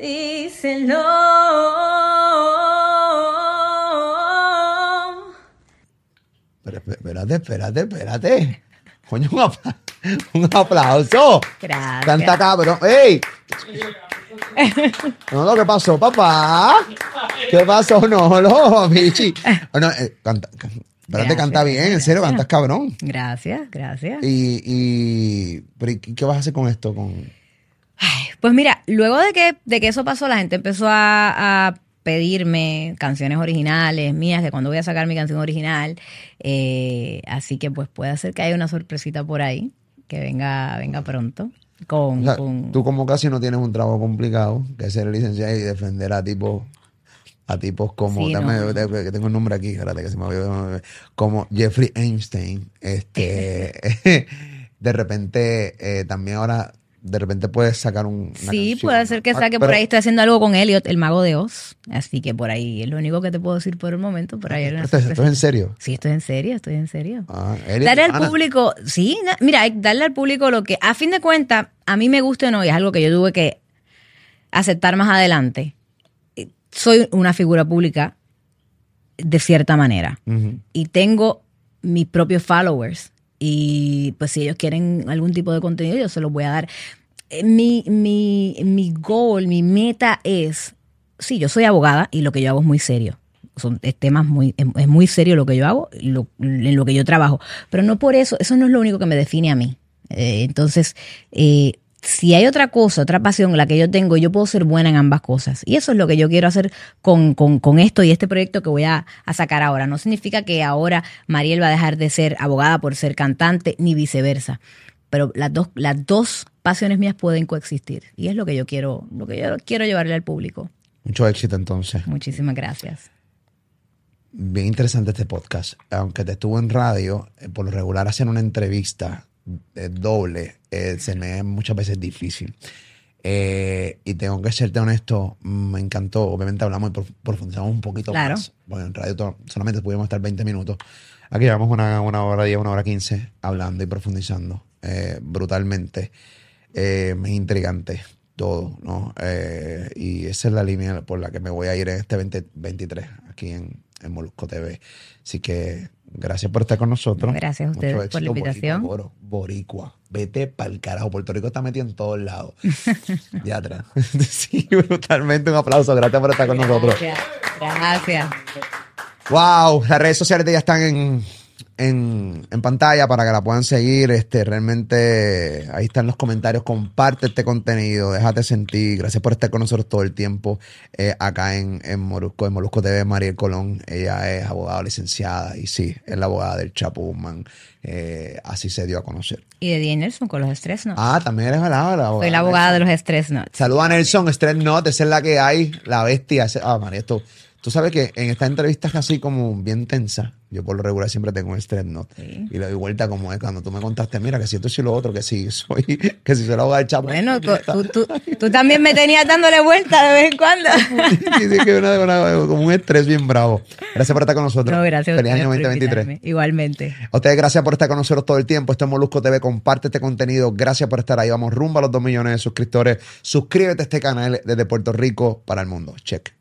Speaker 5: Díselo.
Speaker 2: Pero, espérate, espérate, espérate. Coño, un, apla- un aplauso.
Speaker 1: Gracias.
Speaker 2: Canta cabrón. ¡Ey! No, no, ¿qué pasó, papá? ¿Qué pasó? No, no, Michi. Oh, no, eh, canta,
Speaker 1: Gracias,
Speaker 2: canta bien, en serio, cantas cabrón.
Speaker 1: Gracias, gracias.
Speaker 2: Y, y, pero ¿y ¿qué vas a hacer con esto? Con,
Speaker 1: Ay, pues mira, luego de que, de que eso pasó, la gente empezó a, a pedirme canciones originales mías, que cuando voy a sacar mi canción original. eh, así que pues puede ser que haya una sorpresita por ahí, que venga, venga pronto. Con,
Speaker 2: o sea,
Speaker 1: con-
Speaker 2: tú como casi no tienes un trabajo complicado, que ser licenciado y defender a tipos a tipos como,
Speaker 1: Sí,
Speaker 2: dame-
Speaker 1: no.
Speaker 2: tengo el nombre aquí, espérate que se me olvidó, como Jeffrey Einstein, este, de repente, eh, también ahora, de repente puedes sacar un,
Speaker 1: Sí, puede ser que
Speaker 2: Ah,
Speaker 1: saque
Speaker 2: pero-
Speaker 1: por ahí. Estoy haciendo algo con Elliot, el mago de Oz. Así que por ahí es lo único que te puedo decir por el momento. Por ahí una
Speaker 2: Esto, es en serio.
Speaker 1: Sí, estoy en serio, estoy en serio.
Speaker 2: Ah, Elliot,
Speaker 1: Darle al
Speaker 2: Ana.
Speaker 1: público, sí, mira, darle al público lo que, a fin de cuentas, a mí me gusta o no, y es algo que yo tuve que aceptar más adelante. Eh, Soy una figura pública de cierta manera y tengo mis propios followers y pues si ellos quieren algún tipo de contenido yo se los voy a dar. Eh, Mi, mi, mi goal, mi meta es, sí, yo soy abogada y lo que yo hago es muy serio. Son temas muy, es muy serio lo que yo hago, lo- en lo que yo trabajo. Pero no por eso, eso no es lo único que me define a mí. Eh, entonces, eh, si hay otra cosa, otra pasión, la que yo tengo, yo puedo ser buena en ambas cosas. Y eso es lo que yo quiero hacer con, con, con esto y este proyecto que voy a, a sacar ahora. No significa que ahora Mariel va a dejar de ser abogada por ser cantante, ni viceversa. Pero las dos, las dos pasiones mías pueden coexistir. Y es lo que yo quiero, lo que yo quiero llevarle al público.
Speaker 2: Mucho éxito entonces.
Speaker 1: Muchísimas gracias.
Speaker 2: Bien interesante este podcast. Aunque te estuvo en radio, eh, por lo regular hacer una entrevista doble eh, se me es muchas veces difícil. Eh, y tengo que serte honesto, me encantó. Obviamente hablamos y prof- profundizamos un poquito
Speaker 1: Claro.
Speaker 2: más. Porque en radio solamente pudimos estar 20 minutos. Aquí llevamos una, una hora 10, una hora 15 hablando y profundizando eh, brutalmente. Eh, es intrigante todo, ¿no? Eh, y esa es la línea por la que me voy a ir en este 2023 aquí en, en Molusco TV. Así que gracias por estar con nosotros.
Speaker 1: Gracias a ustedes
Speaker 2: Mucho
Speaker 1: por la invitación.
Speaker 2: Boricua. Vete pa'l carajo. Puerto Rico está metido en todos lados. ya atrás. sí, brutalmente. Un aplauso. Gracias por estar con nosotros.
Speaker 1: Gracias. Gracias.
Speaker 2: Wow, las redes sociales de ella están en, en, en pantalla para que la puedan seguir. Este, realmente ahí están los comentarios. Comparte este contenido, déjate sentir. Gracias por estar con nosotros todo el tiempo eh, acá en, en Molusco, en Molusco TV. Mariel Colón, ella es abogada licenciada y sí, es la abogada del Chapo Guzmán. Eh, así se dio a conocer.
Speaker 1: Y de Dee Nelson con los Stress Notes.
Speaker 2: Ah, también eres la, abogada.
Speaker 1: Soy la abogada de los Stress Notes.
Speaker 2: Saluda a Nelson, Stress Not, esa es la que hay, la bestia. Ah, María, esto. Tú sabes que en estas entrevistas así como bien tensas, yo por lo regular siempre tengo un Stress Not.
Speaker 1: Sí.
Speaker 2: Y le doy vuelta como es cuando tú me contaste, mira, que si esto y lo otro, que si soy, que si la abogada del Chapo.
Speaker 1: Bueno, tú, tú, tú, tú también me tenías dándole vuelta de vez en cuando.
Speaker 2: Sí, sí, que una, una- como un estrés bien bravo. Gracias por estar con nosotros.
Speaker 1: No, gracias
Speaker 2: Feliz año
Speaker 1: por
Speaker 2: 2023.
Speaker 1: invitarme. Igualmente.
Speaker 2: A ustedes gracias por estar con nosotros todo el tiempo. Esto es Molusco TV. Comparte este contenido. Gracias por estar ahí. Vamos rumbo a los 2 millones de suscriptores. Suscríbete a este canal desde Puerto Rico para el mundo. Check.